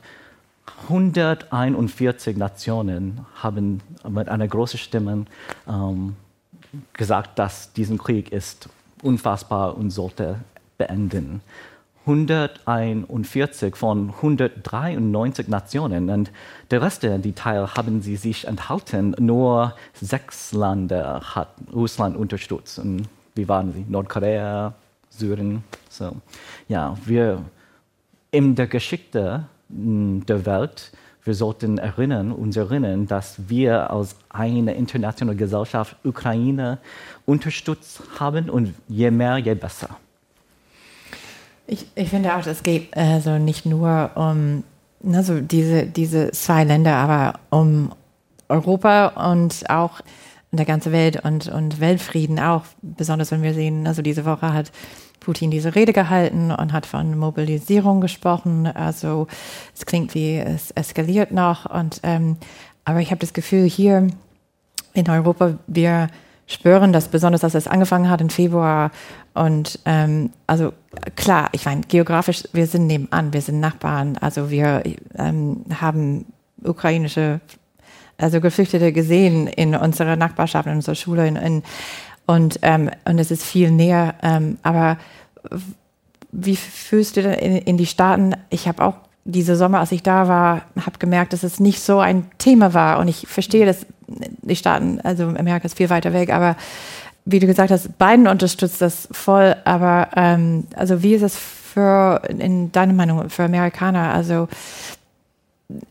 141 Nationen haben mit einer großen Stimme ähm, gesagt, dass dieser Krieg ist unfassbar und sollte beenden. 141 von 193 Nationen und der Rest der Teil haben sie sich enthalten. Nur sechs Länder hat Russland unterstützt. Und wie waren sie? Nordkorea, Syrien. So, ja, wir in der Geschichte hm, der Welt, wir sollten erinnern, uns erinnern, dass wir als eine internationale Gesellschaft Ukraine unterstützt haben und je mehr, je besser. Ich, ich finde auch, es geht also nicht nur um also diese, diese zwei Länder, aber um Europa und auch der ganzen Welt und, und Weltfrieden auch, besonders wenn wir sehen, also diese Woche hat Putin diese Rede gehalten und hat von Mobilisierung gesprochen. Also es klingt wie es eskaliert noch. Und ähm, aber ich habe das Gefühl, hier in Europa, wir spüren das besonders, dass es angefangen hat im Februar. Und ähm, also klar, ich meine, geografisch, wir sind nebenan, wir sind Nachbarn. Also wir ähm, haben ukrainische, also Geflüchtete gesehen in unserer Nachbarschaft, in unserer Schule, in, in und, ähm, und es ist viel näher. Ähm, aber wie fühlst du denn in, in die Staaten? Ich habe auch diese Sommer, als ich da war, habe gemerkt, dass es nicht so ein Thema war. Und ich verstehe, dass die Staaten, also Amerika ist viel weiter weg, aber wie du gesagt hast, Biden unterstützt das voll. Aber ähm, also wie ist es für, in deiner Meinung, für Amerikaner? Also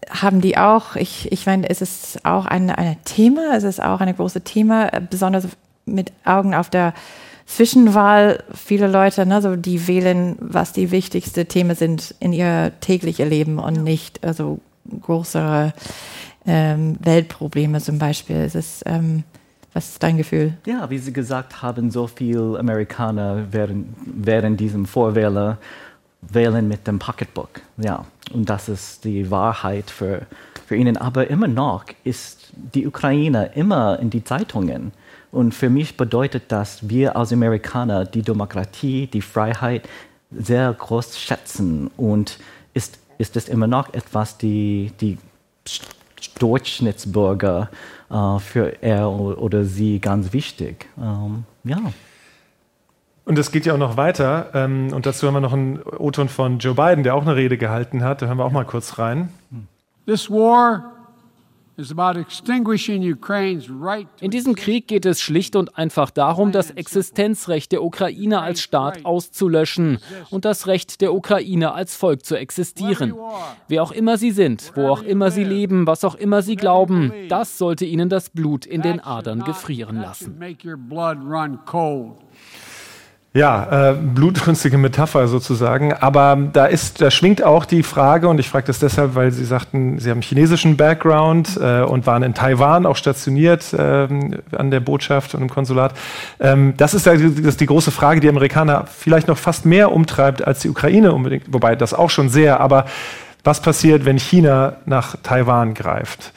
haben die auch, ich, ich meine, ist es auch ein, ein Thema, ist es auch ein großes Thema, besonders mit Augen auf der Zwischenwahl. Viele Leute, ne, so die wählen, was die wichtigsten Themen sind in ihr tägliches Leben und nicht also größere ähm, Weltprobleme zum Beispiel. Es ist, ähm, was ist dein Gefühl? Ja, wie Sie gesagt haben, so viele Amerikaner während, während diesem Vorwähler wählen mit dem Pocketbook. Ja, und das ist die Wahrheit für, für ihnen. Aber immer noch ist die Ukraine immer in die Zeitungen. Und für mich bedeutet das, wir als Amerikaner die Demokratie, die Freiheit sehr groß schätzen. Und ist, ist es immer noch etwas, die, die Durchschnittsbürger äh, für er oder sie ganz wichtig. Ähm, ja. Und es geht ja auch noch weiter. Ähm, und dazu haben wir noch einen O-Ton von Joe Biden, der auch eine Rede gehalten hat. Da hören wir auch mal kurz rein. This war In diesem Krieg geht es schlicht und einfach darum, das Existenzrecht der Ukraine als Staat auszulöschen und das Recht der Ukraine als Volk zu existieren. Wer auch immer sie sind, wo auch immer sie leben, was auch immer sie glauben, das sollte ihnen das Blut in den Adern gefrieren lassen. Ja, äh, blutrünstige Metapher sozusagen. Aber da ist, da schwingt auch die Frage, und ich frage das deshalb, weil Sie sagten, Sie haben chinesischen Background äh, und waren in Taiwan auch stationiert äh, an der Botschaft und im Konsulat. Ähm, das, ist das ist die große Frage, die Amerikaner vielleicht noch fast mehr umtreibt als die Ukraine unbedingt, wobei das auch schon sehr. Aber was passiert, wenn China nach Taiwan greift?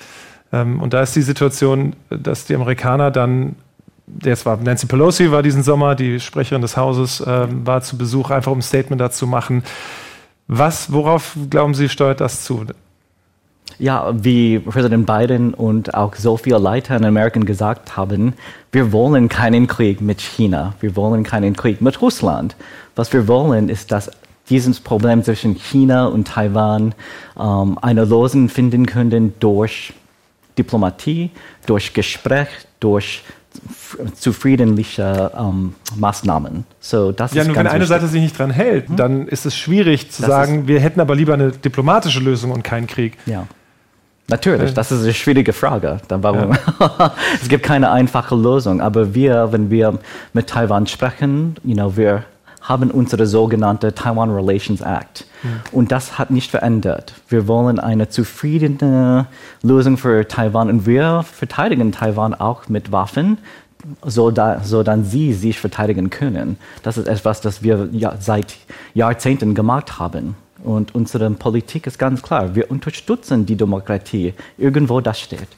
Ähm, und da ist die Situation, dass die Amerikaner dann jetzt war Nancy Pelosi war diesen Sommer, die Sprecherin des Hauses, äh, war zu Besuch, einfach um ein Statement dazu machen. Was, worauf glauben Sie, steuert das zu? Ja, wie Präsident Biden und auch so viele Leiter in Amerika gesagt haben, wir wollen keinen Krieg mit China, wir wollen keinen Krieg mit Russland. Was wir wollen, ist, dass dieses Problem zwischen China und Taiwan ähm, eine Lösung finden können durch Diplomatie, durch Gespräch, durch zufriedenliche ähm, Maßnahmen. So, das ja, ist nur wenn eine wichtig. Seite sich nicht dran hält, hm? dann ist es schwierig zu das sagen, wir hätten aber lieber eine diplomatische Lösung und keinen Krieg. Ja. Natürlich, das ist eine schwierige Frage. Dann warum? Ja. es gibt keine einfache Lösung. Aber wir, wenn wir mit Taiwan sprechen, you know, wir haben unsere sogenannte Taiwan Relations Act. Mhm. Und das hat nicht verändert. Wir wollen eine zufriedene Lösung für Taiwan und wir verteidigen Taiwan auch mit Waffen, so, da, so dann sie sich verteidigen können. Das ist etwas, das wir ja, seit Jahrzehnten gemacht haben. Und unsere Politik ist ganz klar. Wir unterstützen die Demokratie, irgendwo das steht.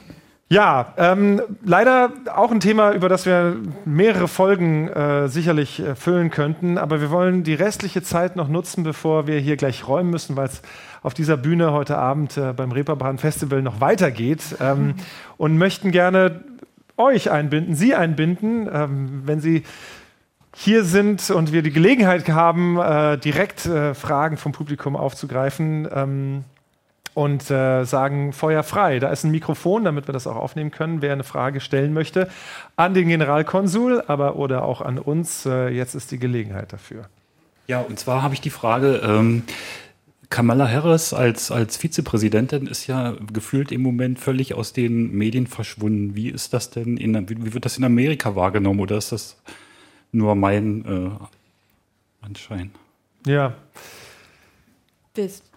Ja, ähm, leider auch ein Thema, über das wir mehrere Folgen äh, sicherlich äh, füllen könnten. Aber wir wollen die restliche Zeit noch nutzen, bevor wir hier gleich räumen müssen, weil es auf dieser Bühne heute Abend äh, beim Reeperbahn Festival noch weitergeht. Ähm. Und möchten gerne euch einbinden, Sie einbinden, ähm, wenn Sie hier sind und wir die Gelegenheit haben, äh, direkt äh, Fragen vom Publikum aufzugreifen. Und äh, sagen Feuer frei. Da ist ein Mikrofon, damit wir das auch aufnehmen können, wer eine Frage stellen möchte an den Generalkonsul, aber oder auch an uns. Äh, jetzt ist die Gelegenheit dafür. Ja, und zwar habe ich die Frage. Ähm, Kamala Harris als, als Vizepräsidentin ist ja gefühlt im Moment völlig aus den Medien verschwunden. Wie ist das denn in, wie wird das in Amerika wahrgenommen oder ist das nur mein äh, Anschein? Ja.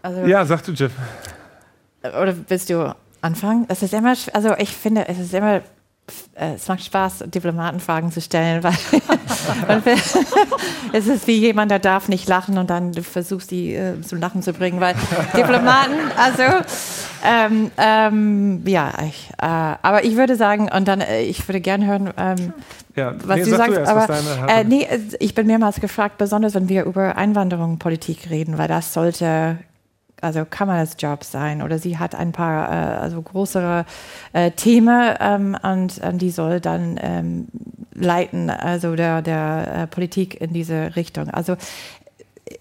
Also ja, sagst du, Jeff oder willst du anfangen? Es ist immer, also ich finde, es ist immer, äh, es macht Spaß, Diplomatenfragen zu stellen, weil es ist wie jemand, der darf nicht lachen und dann versuchst, die äh, zum Lachen zu bringen, weil Diplomaten, also ähm, ähm, ja, ich, äh, aber ich würde sagen, und dann, äh, ich würde gerne hören, ähm, ja, was nee, du sagst, du erst, aber äh, nee, ich bin mehrmals gefragt, besonders wenn wir über Einwanderung, Politik reden, weil das sollte also Kamalas Job sein oder sie hat ein paar äh, also größere äh, Themen ähm, und, und, die soll dann ähm, leiten, also der, der äh, Politik in diese Richtung. Also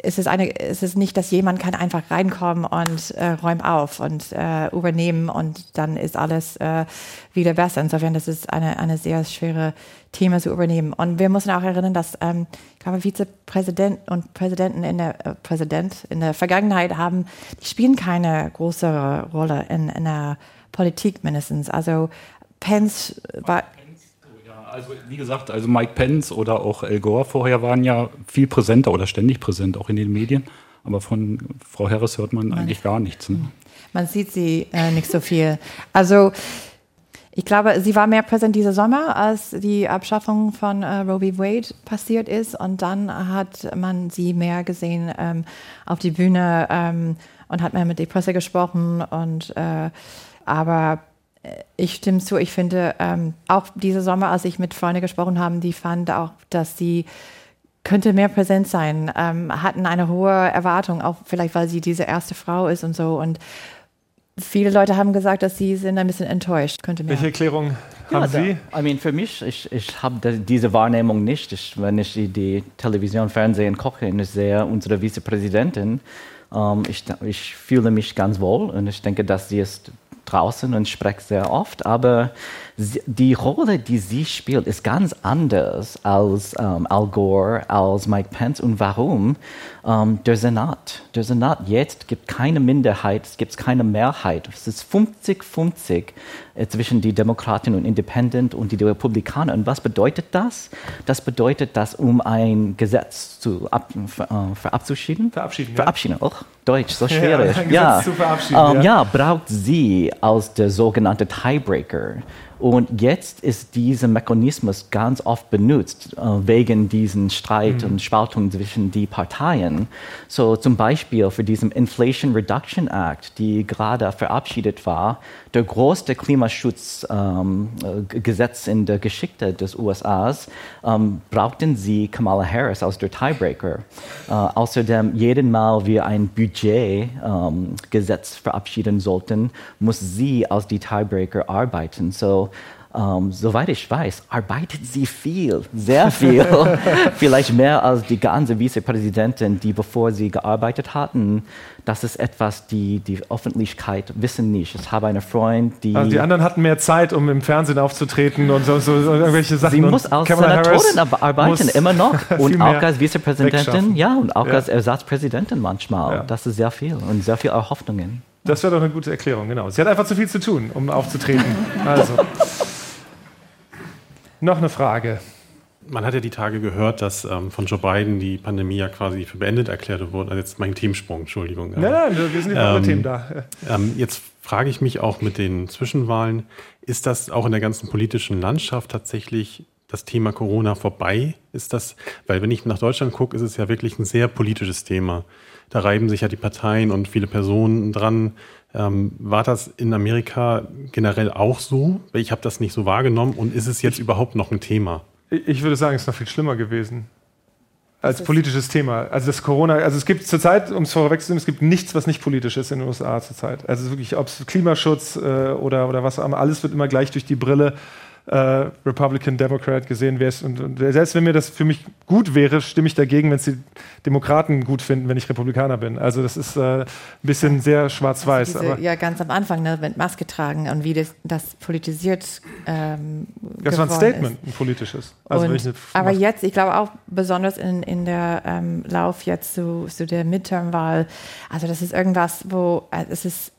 es ist, eine, es ist nicht, dass jemand kann einfach reinkommen und äh, räumen auf und äh, übernehmen und dann ist alles äh, wieder besser. Insofern, das ist eine, eine sehr schwere Thema zu übernehmen. Und wir müssen auch erinnern, dass ähm, ich glaube, Vizepräsident und Präsidenten in der äh, Präsident in der Vergangenheit haben, die spielen keine größere Rolle in, in der Politik mindestens. Also Pence war also wie gesagt, also Mike Pence oder auch Al Gore vorher waren ja viel präsenter oder ständig präsent, auch in den Medien. Aber von Frau Harris hört man, man eigentlich gar nichts. Ne? Man sieht sie äh, nicht so viel. Also ich glaube, sie war mehr präsent dieser Sommer, als die Abschaffung von äh, Roe v. Wade passiert ist. Und dann hat man sie mehr gesehen ähm, auf die Bühne ähm, und hat mehr mit der Presse gesprochen. Und äh, aber ich stimme zu. Ich finde, ähm, auch diese Sommer, als ich mit Freunden gesprochen habe, die fanden auch, dass sie könnte mehr präsent sein, ähm, hatten eine hohe Erwartung, auch vielleicht, weil sie diese erste Frau ist und so. Und viele Leute haben gesagt, dass sie sind ein bisschen enttäuscht. Könnte mehr. Welche Erklärung haben ja, Sie? Da, I mean, für mich, ich, ich habe diese Wahrnehmung nicht. Ich, wenn ich die Television, Fernsehen gucke und ich sehe unsere Vizepräsidentin, ähm, ich, ich fühle mich ganz wohl und ich denke, dass sie ist draußen und spreche sehr oft, aber die Rolle, die sie spielt, ist ganz anders als ähm, Al Gore, als Mike Pence. Und warum? Ähm, der Senat. Der Senat jetzt gibt keine Minderheit, es gibt keine Mehrheit. Es ist 50-50 äh, zwischen die Demokraten und Independent und die Republikaner. Und was bedeutet das? Das bedeutet, dass um ein Gesetz zu ab, äh, verabschieden, verabschieden, verabschieden, ja. auch Deutsch, so schwierig. Ja, ja. Ähm, ja. ja, braucht sie als der sogenannte Tiebreaker. Und jetzt ist dieser Mechanismus ganz oft benutzt, äh, wegen diesen Streit mhm. und Spaltung zwischen die Parteien. So zum Beispiel für diesen Inflation Reduction Act, die gerade verabschiedet war, der größte Klimaschutzgesetz ähm, in der Geschichte des USAs, ähm, brauchten sie Kamala Harris als der Tiebreaker. Äh, außerdem, jeden Mal wir ein Budgetgesetz ähm, verabschieden sollten, muss sie als die Tiebreaker arbeiten. So ähm, soweit ich weiß, arbeitet sie viel, sehr viel, vielleicht mehr als die ganze Vizepräsidentin, die bevor sie gearbeitet hatten. Das ist etwas, die die Öffentlichkeit wissen nicht. Ich habe eine Freundin, die also die anderen hatten mehr Zeit, um im Fernsehen aufzutreten und so, so, so irgendwelche Sachen. Sie muss als Kamala Senatorin arbeiten immer noch und auch als Vizepräsidentin, ja und auch ja. als Ersatzpräsidentin manchmal. Ja. Das ist sehr viel und sehr viele Hoffnungen. Das wäre doch eine gute Erklärung, genau. Sie hat einfach zu viel zu tun, um aufzutreten. Also. Noch eine Frage. Man hat ja die Tage gehört, dass ähm, von Joe Biden die Pandemie ja quasi für beendet erklärt wurde. Also jetzt mein Themensprung, Entschuldigung. Nein, nein, wir sind ja ähm, Themen da. Ähm, jetzt frage ich mich auch mit den Zwischenwahlen, ist das auch in der ganzen politischen Landschaft tatsächlich das Thema Corona vorbei? Ist das, weil wenn ich nach Deutschland gucke, ist es ja wirklich ein sehr politisches Thema. Da reiben sich ja die Parteien und viele Personen dran. Ähm, war das in Amerika generell auch so? Ich habe das nicht so wahrgenommen. Und ist es jetzt überhaupt noch ein Thema? Ich würde sagen, es ist noch viel schlimmer gewesen als politisches Thema. Also das Corona, also es gibt zurzeit, um es vorwegzunehmen, es gibt nichts, was nicht politisch ist in den USA zurzeit. Also wirklich, ob es Klimaschutz äh, oder, oder was auch immer, alles wird immer gleich durch die Brille äh, Republican, Democrat gesehen wärst. Und, und, selbst wenn mir das für mich gut wäre, stimme ich dagegen, wenn es die Demokraten gut finden, wenn ich Republikaner bin. Also das ist äh, ein bisschen sehr schwarz-weiß. Also ja, ganz am Anfang ne, mit Maske tragen und wie das, das politisiert ähm, Das war ein Statement, ist. ein politisches. Also und, aber jetzt, ich glaube auch besonders in, in der ähm, Lauf jetzt zu, zu der Midterm-Wahl, also das ist irgendwas, wo äh, es ist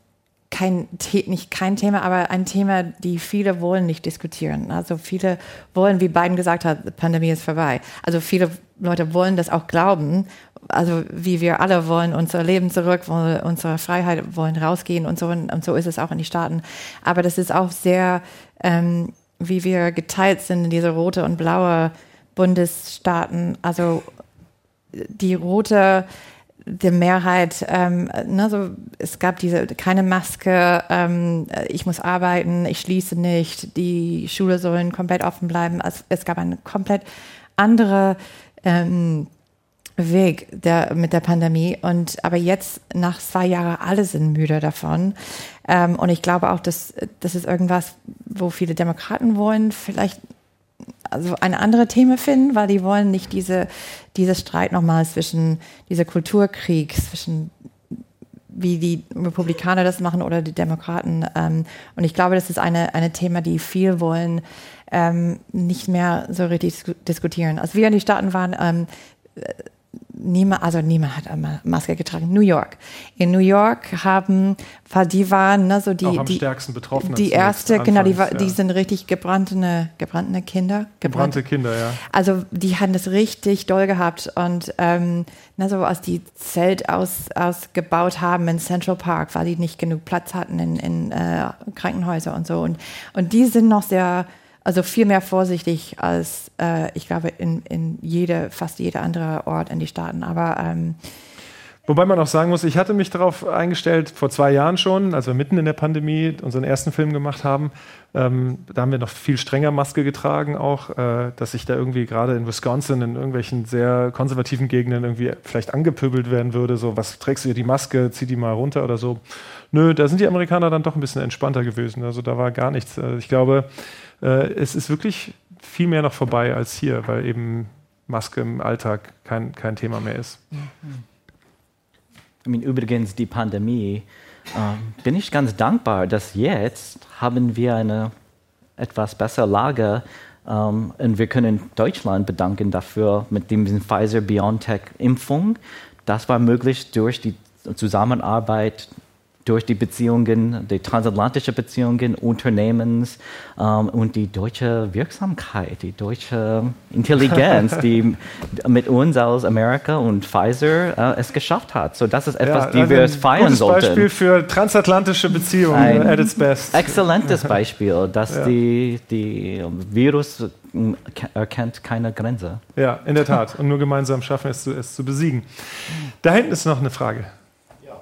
kein, nicht kein Thema, aber ein Thema, die viele wollen nicht diskutieren. Also viele wollen, wie Biden gesagt hat, die Pandemie ist vorbei. Also viele Leute wollen das auch glauben. Also wie wir alle wollen unser Leben zurück, wollen unsere Freiheit, wollen rausgehen und so. Und so ist es auch in die Staaten. Aber das ist auch sehr, ähm, wie wir geteilt sind in diese rote und blaue Bundesstaaten. Also die rote der Mehrheit, ähm, ne, so, es gab diese keine Maske, ähm, ich muss arbeiten, ich schließe nicht, die Schule sollen komplett offen bleiben. Also es gab einen komplett anderen ähm, Weg der, mit der Pandemie. Und aber jetzt nach zwei Jahren alle sind müde davon. Ähm, und ich glaube auch, dass das ist irgendwas, wo viele Demokraten wollen, vielleicht also ein anderes Thema finden, weil die wollen nicht diese, diese Streit nochmal zwischen dieser Kulturkrieg, zwischen wie die Republikaner das machen oder die Demokraten. Ähm, und ich glaube, das ist eine, eine Thema, die viel wollen, ähm, nicht mehr so richtig diskutieren. Als wir in die Staaten waren, ähm, niemand, also niemand hat eine Maske getragen. New York. In New York haben, weil die waren ne, so die, Auch am die, stärksten betroffen. Die erste, Anfangs, genau, die, ja. die sind richtig gebrannte, gebrannte Kinder. Gebrannte, gebrannte Kinder, ja. Also die hatten das richtig doll gehabt und ähm, na, so als die Zelt aus, ausgebaut haben in Central Park, weil die nicht genug Platz hatten in, in äh, Krankenhäuser und so. Und, und die sind noch sehr also viel mehr vorsichtig als, äh, ich glaube, in, in jede, fast jeder andere Ort in die Staaten. Aber ähm, Wobei man auch sagen muss, ich hatte mich darauf eingestellt, vor zwei Jahren schon, als wir mitten in der Pandemie unseren ersten Film gemacht haben, ähm, da haben wir noch viel strenger Maske getragen auch, äh, dass ich da irgendwie gerade in Wisconsin in irgendwelchen sehr konservativen Gegenden irgendwie vielleicht angepöbelt werden würde, so, was trägst du hier die Maske, zieh die mal runter oder so. Nö, da sind die Amerikaner dann doch ein bisschen entspannter gewesen, also da war gar nichts. Also ich glaube, äh, es ist wirklich viel mehr noch vorbei als hier, weil eben Maske im Alltag kein, kein Thema mehr ist. I mean, übrigens, die Pandemie äh, bin ich ganz dankbar, dass jetzt haben wir eine etwas bessere Lage ähm, und wir können Deutschland bedanken dafür mit dem Pfizer-BioNTech-Impfung. Das war möglich durch die Zusammenarbeit durch die Beziehungen, die transatlantische Beziehungen Unternehmens ähm, und die deutsche Wirksamkeit, die deutsche Intelligenz, die mit uns aus Amerika und Pfizer äh, es geschafft hat. So, das ist etwas, ja, die wir es feiern gutes sollten. Beispiel für transatlantische Beziehungen Ein at its best. Exzellentes Beispiel, dass ja. die, die Virus erkennt keine Grenze. Ja, in der Tat. Und nur gemeinsam schaffen es, es zu besiegen. Da hinten ist noch eine Frage.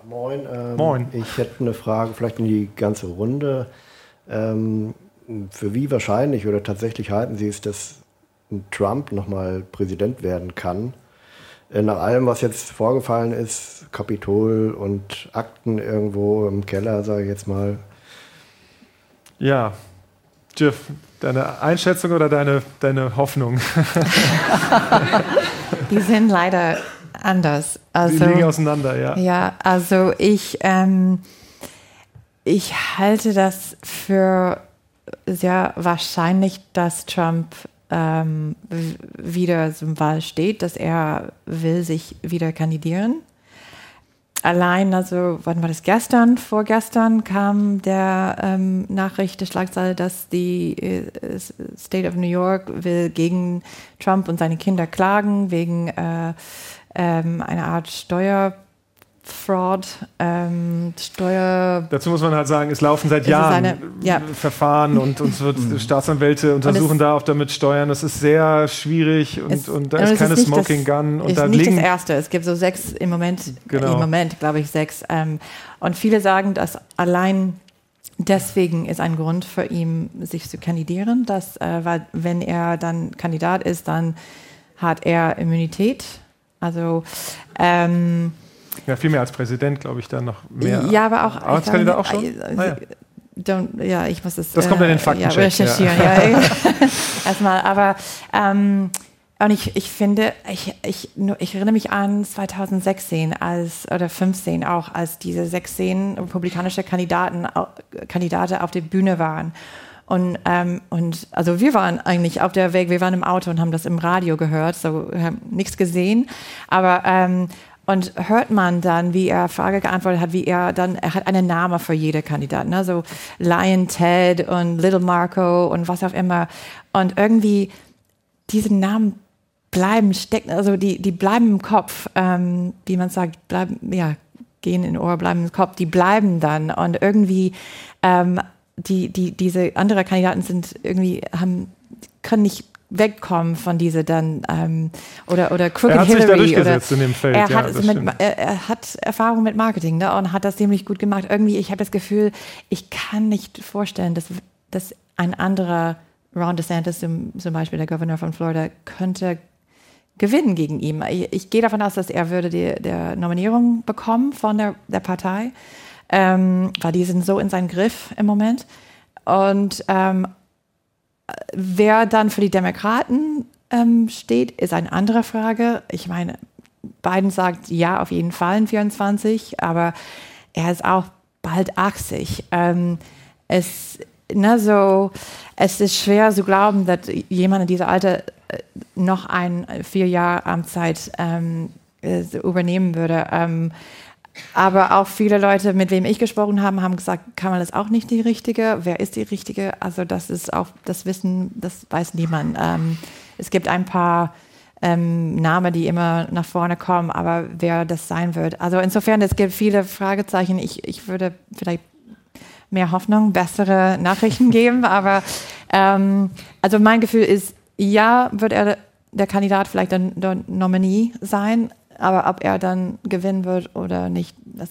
Moin. Ähm, Moin. Ich hätte eine Frage vielleicht in die ganze Runde. Ähm, für wie wahrscheinlich oder tatsächlich halten Sie es, dass Trump nochmal Präsident werden kann? Äh, nach allem, was jetzt vorgefallen ist, Kapitol und Akten irgendwo im Keller, sage ich jetzt mal. Ja, Jeff, deine Einschätzung oder deine, deine Hoffnung? Die sind leider anders. Also, Die liegen auseinander, ja. Ja, also ich, ähm, ich halte das für sehr wahrscheinlich, dass Trump ähm, wieder zum Wahl steht, dass er will sich wieder kandidieren. Allein, also, wann war das gestern? Vorgestern kam der ähm, Nachricht, der Schlagzeile, dass die äh, State of New York will gegen Trump und seine Kinder klagen wegen äh, ähm, eine Art Steuerfraud, ähm, Steuer. Dazu muss man halt sagen, es laufen seit Jahren eine, ja. Verfahren und uns wird mhm. Staatsanwälte untersuchen da auch damit Steuern. Das ist sehr schwierig und, es, und da ist keine ist Smoking das, Gun. Und ist da nicht liegen, das erste. Es gibt so sechs im Moment, genau. im Moment glaube ich sechs. Ähm, und viele sagen, dass allein Deswegen ist ein Grund für ihn, sich zu kandidieren, dass, äh, weil wenn er dann Kandidat ist, dann hat er Immunität also ähm, ja, viel mehr als Präsident, glaube ich, dann noch mehr. Ja, aber auch als Kandidat auch schon. Ah, ja. ja. ich muss das. Das kommt in den äh, Faktencheck. Ja, recherchieren. Ja. ja. Erstmal, aber ähm, und ich, ich finde, ich, ich, ich erinnere mich an 2016 als, oder 15 auch, als diese 16 republikanische Kandidaten, Kandidate auf der Bühne waren. Und, ähm, und also wir waren eigentlich auf der Weg, wir waren im Auto und haben das im Radio gehört, so haben nichts gesehen. Aber ähm, und hört man dann, wie er Frage geantwortet hat, wie er dann, er hat einen Namen für jede Kandidat, ne? so Lion Ted und Little Marco und was auch immer. Und irgendwie diese Namen bleiben stecken, also die, die bleiben im Kopf, ähm, wie man sagt, bleiben, ja, gehen in Ohr, bleiben im Kopf, die bleiben dann. Und irgendwie ähm, die, die, diese anderen Kandidaten sind irgendwie, haben, können nicht wegkommen von diese dann ähm, oder oder Crooked er hat Hillary sich da durchgesetzt in dem Feld. Er, ja, hat, also mit, er, er, hat Erfahrung mit Marketing ne, und hat das ziemlich gut gemacht. Irgendwie, ich habe das Gefühl, ich kann nicht vorstellen, dass, dass ein anderer Ron DeSantis, zum, zum Beispiel der Gouverneur von Florida, könnte gewinnen gegen ihn. Ich, ich gehe davon aus, dass er würde die der Nominierung bekommen von der, der Partei ähm, weil die sind so in seinem Griff im Moment. Und ähm, wer dann für die Demokraten ähm, steht, ist eine andere Frage. Ich meine, Biden sagt ja auf jeden Fall in 24, aber er ist auch bald 80. Ähm, es, ne, so, es ist schwer zu glauben, dass jemand in dieser Alter äh, noch ein vier Jahre Amtszeit ähm, äh, übernehmen würde. Ähm, aber auch viele Leute, mit wem ich gesprochen habe, haben gesagt, Kamala ist auch nicht die Richtige. Wer ist die Richtige? Also das ist auch das Wissen, das weiß niemand. Ähm, es gibt ein paar ähm, Namen, die immer nach vorne kommen, aber wer das sein wird. Also insofern, es gibt viele Fragezeichen. Ich, ich würde vielleicht mehr Hoffnung, bessere Nachrichten geben, aber ähm, also mein Gefühl ist, ja, wird er der Kandidat vielleicht der Nominee sein, aber ob er dann gewinnen wird oder nicht, das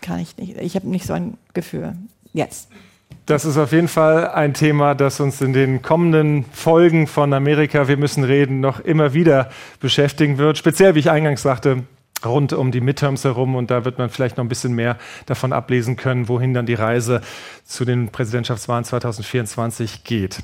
kann ich nicht. Ich habe nicht so ein Gefühl jetzt. Das ist auf jeden Fall ein Thema, das uns in den kommenden Folgen von Amerika, wir müssen reden, noch immer wieder beschäftigen wird. Speziell, wie ich eingangs sagte, rund um die Midterms herum. Und da wird man vielleicht noch ein bisschen mehr davon ablesen können, wohin dann die Reise zu den Präsidentschaftswahlen 2024 geht.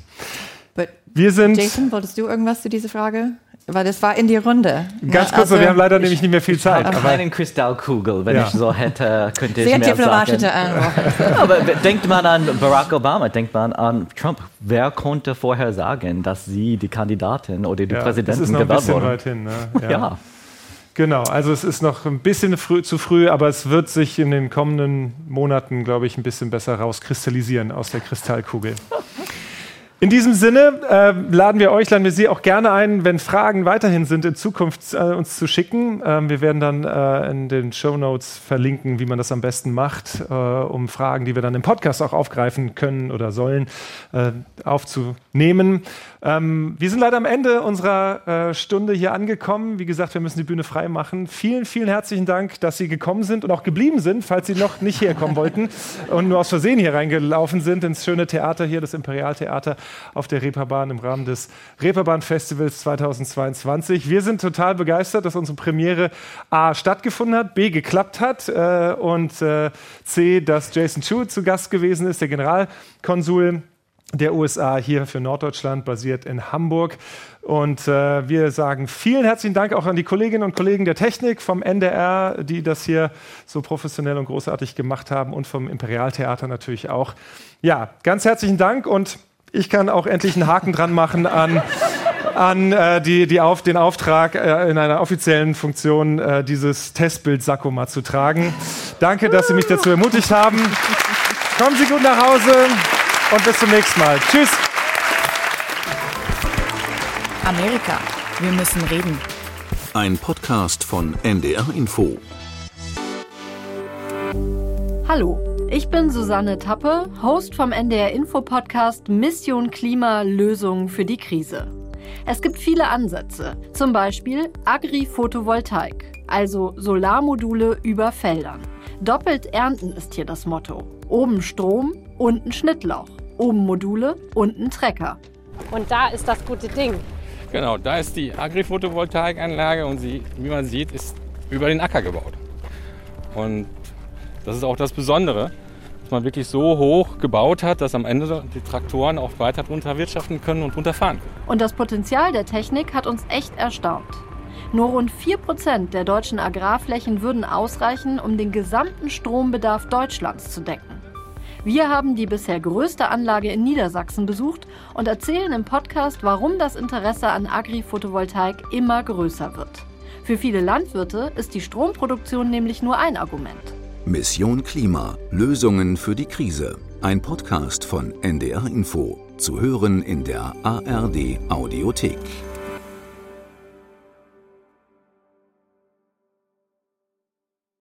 But wir sind. Jason, wolltest du irgendwas zu dieser Frage weil das war in die Runde. Ganz kurz, also, wir haben leider nämlich nicht mehr viel Zeit. Ich habe Kristallkugel, wenn ja. ich so hätte, könnte Sehr ich mehr diplomatische sagen. Aber denkt man an Barack Obama, denkt man an Trump. Wer konnte vorher sagen, dass sie die Kandidatin oder die ja, Präsidentin gewählt wurden? Weit hin, ne? ja. ja. Genau, also es ist noch ein bisschen früh, zu früh, aber es wird sich in den kommenden Monaten, glaube ich, ein bisschen besser rauskristallisieren aus der Kristallkugel. In diesem Sinne äh, laden wir euch, laden wir Sie auch gerne ein, wenn Fragen weiterhin sind, in Zukunft äh, uns zu schicken. Ähm, wir werden dann äh, in den Show Notes verlinken, wie man das am besten macht, äh, um Fragen, die wir dann im Podcast auch aufgreifen können oder sollen, äh, aufzunehmen. Ähm, wir sind leider am Ende unserer äh, Stunde hier angekommen. Wie gesagt, wir müssen die Bühne frei machen. Vielen, vielen herzlichen Dank, dass Sie gekommen sind und auch geblieben sind, falls Sie noch nicht herkommen wollten und nur aus Versehen hier reingelaufen sind ins schöne Theater hier, das Imperialtheater auf der Reeperbahn im Rahmen des Reeperbahn Festivals 2022. Wir sind total begeistert, dass unsere Premiere A stattgefunden hat, B geklappt hat äh, und äh, C, dass Jason Chu zu Gast gewesen ist, der Generalkonsul der USA hier für Norddeutschland, basiert in Hamburg. Und äh, wir sagen vielen herzlichen Dank auch an die Kolleginnen und Kollegen der Technik vom NDR, die das hier so professionell und großartig gemacht haben und vom Imperialtheater natürlich auch. Ja, ganz herzlichen Dank und ich kann auch endlich einen Haken dran machen an, an äh, die, die auf, den Auftrag, äh, in einer offiziellen Funktion äh, dieses Testbild Sakoma zu tragen. Danke, dass Sie mich dazu ermutigt haben. Kommen Sie gut nach Hause und bis zum nächsten Mal. Tschüss. Amerika, wir müssen reden. Ein Podcast von NDR Info. Hallo, ich bin Susanne Tappe, Host vom NDR Info Podcast Mission Klima Lösungen für die Krise. Es gibt viele Ansätze, zum Beispiel Agri-Photovoltaik, also Solarmodule über Feldern. Doppelt ernten ist hier das Motto. Oben Strom, unten Schnittlauch. Oben Module, unten Trecker. Und da ist das gute Ding. Genau, da ist die Agri-Photovoltaikanlage und sie, wie man sieht, ist über den Acker gebaut. Und das ist auch das Besondere, dass man wirklich so hoch gebaut hat, dass am Ende die Traktoren auch weiter drunter wirtschaften können und drunter fahren können. Und das Potenzial der Technik hat uns echt erstaunt. Nur rund 4% der deutschen Agrarflächen würden ausreichen, um den gesamten Strombedarf Deutschlands zu decken. Wir haben die bisher größte Anlage in Niedersachsen besucht und erzählen im Podcast, warum das Interesse an Agri-Photovoltaik immer größer wird. Für viele Landwirte ist die Stromproduktion nämlich nur ein Argument. Mission Klima. Lösungen für die Krise. Ein Podcast von NDR Info. Zu hören in der ARD Audiothek.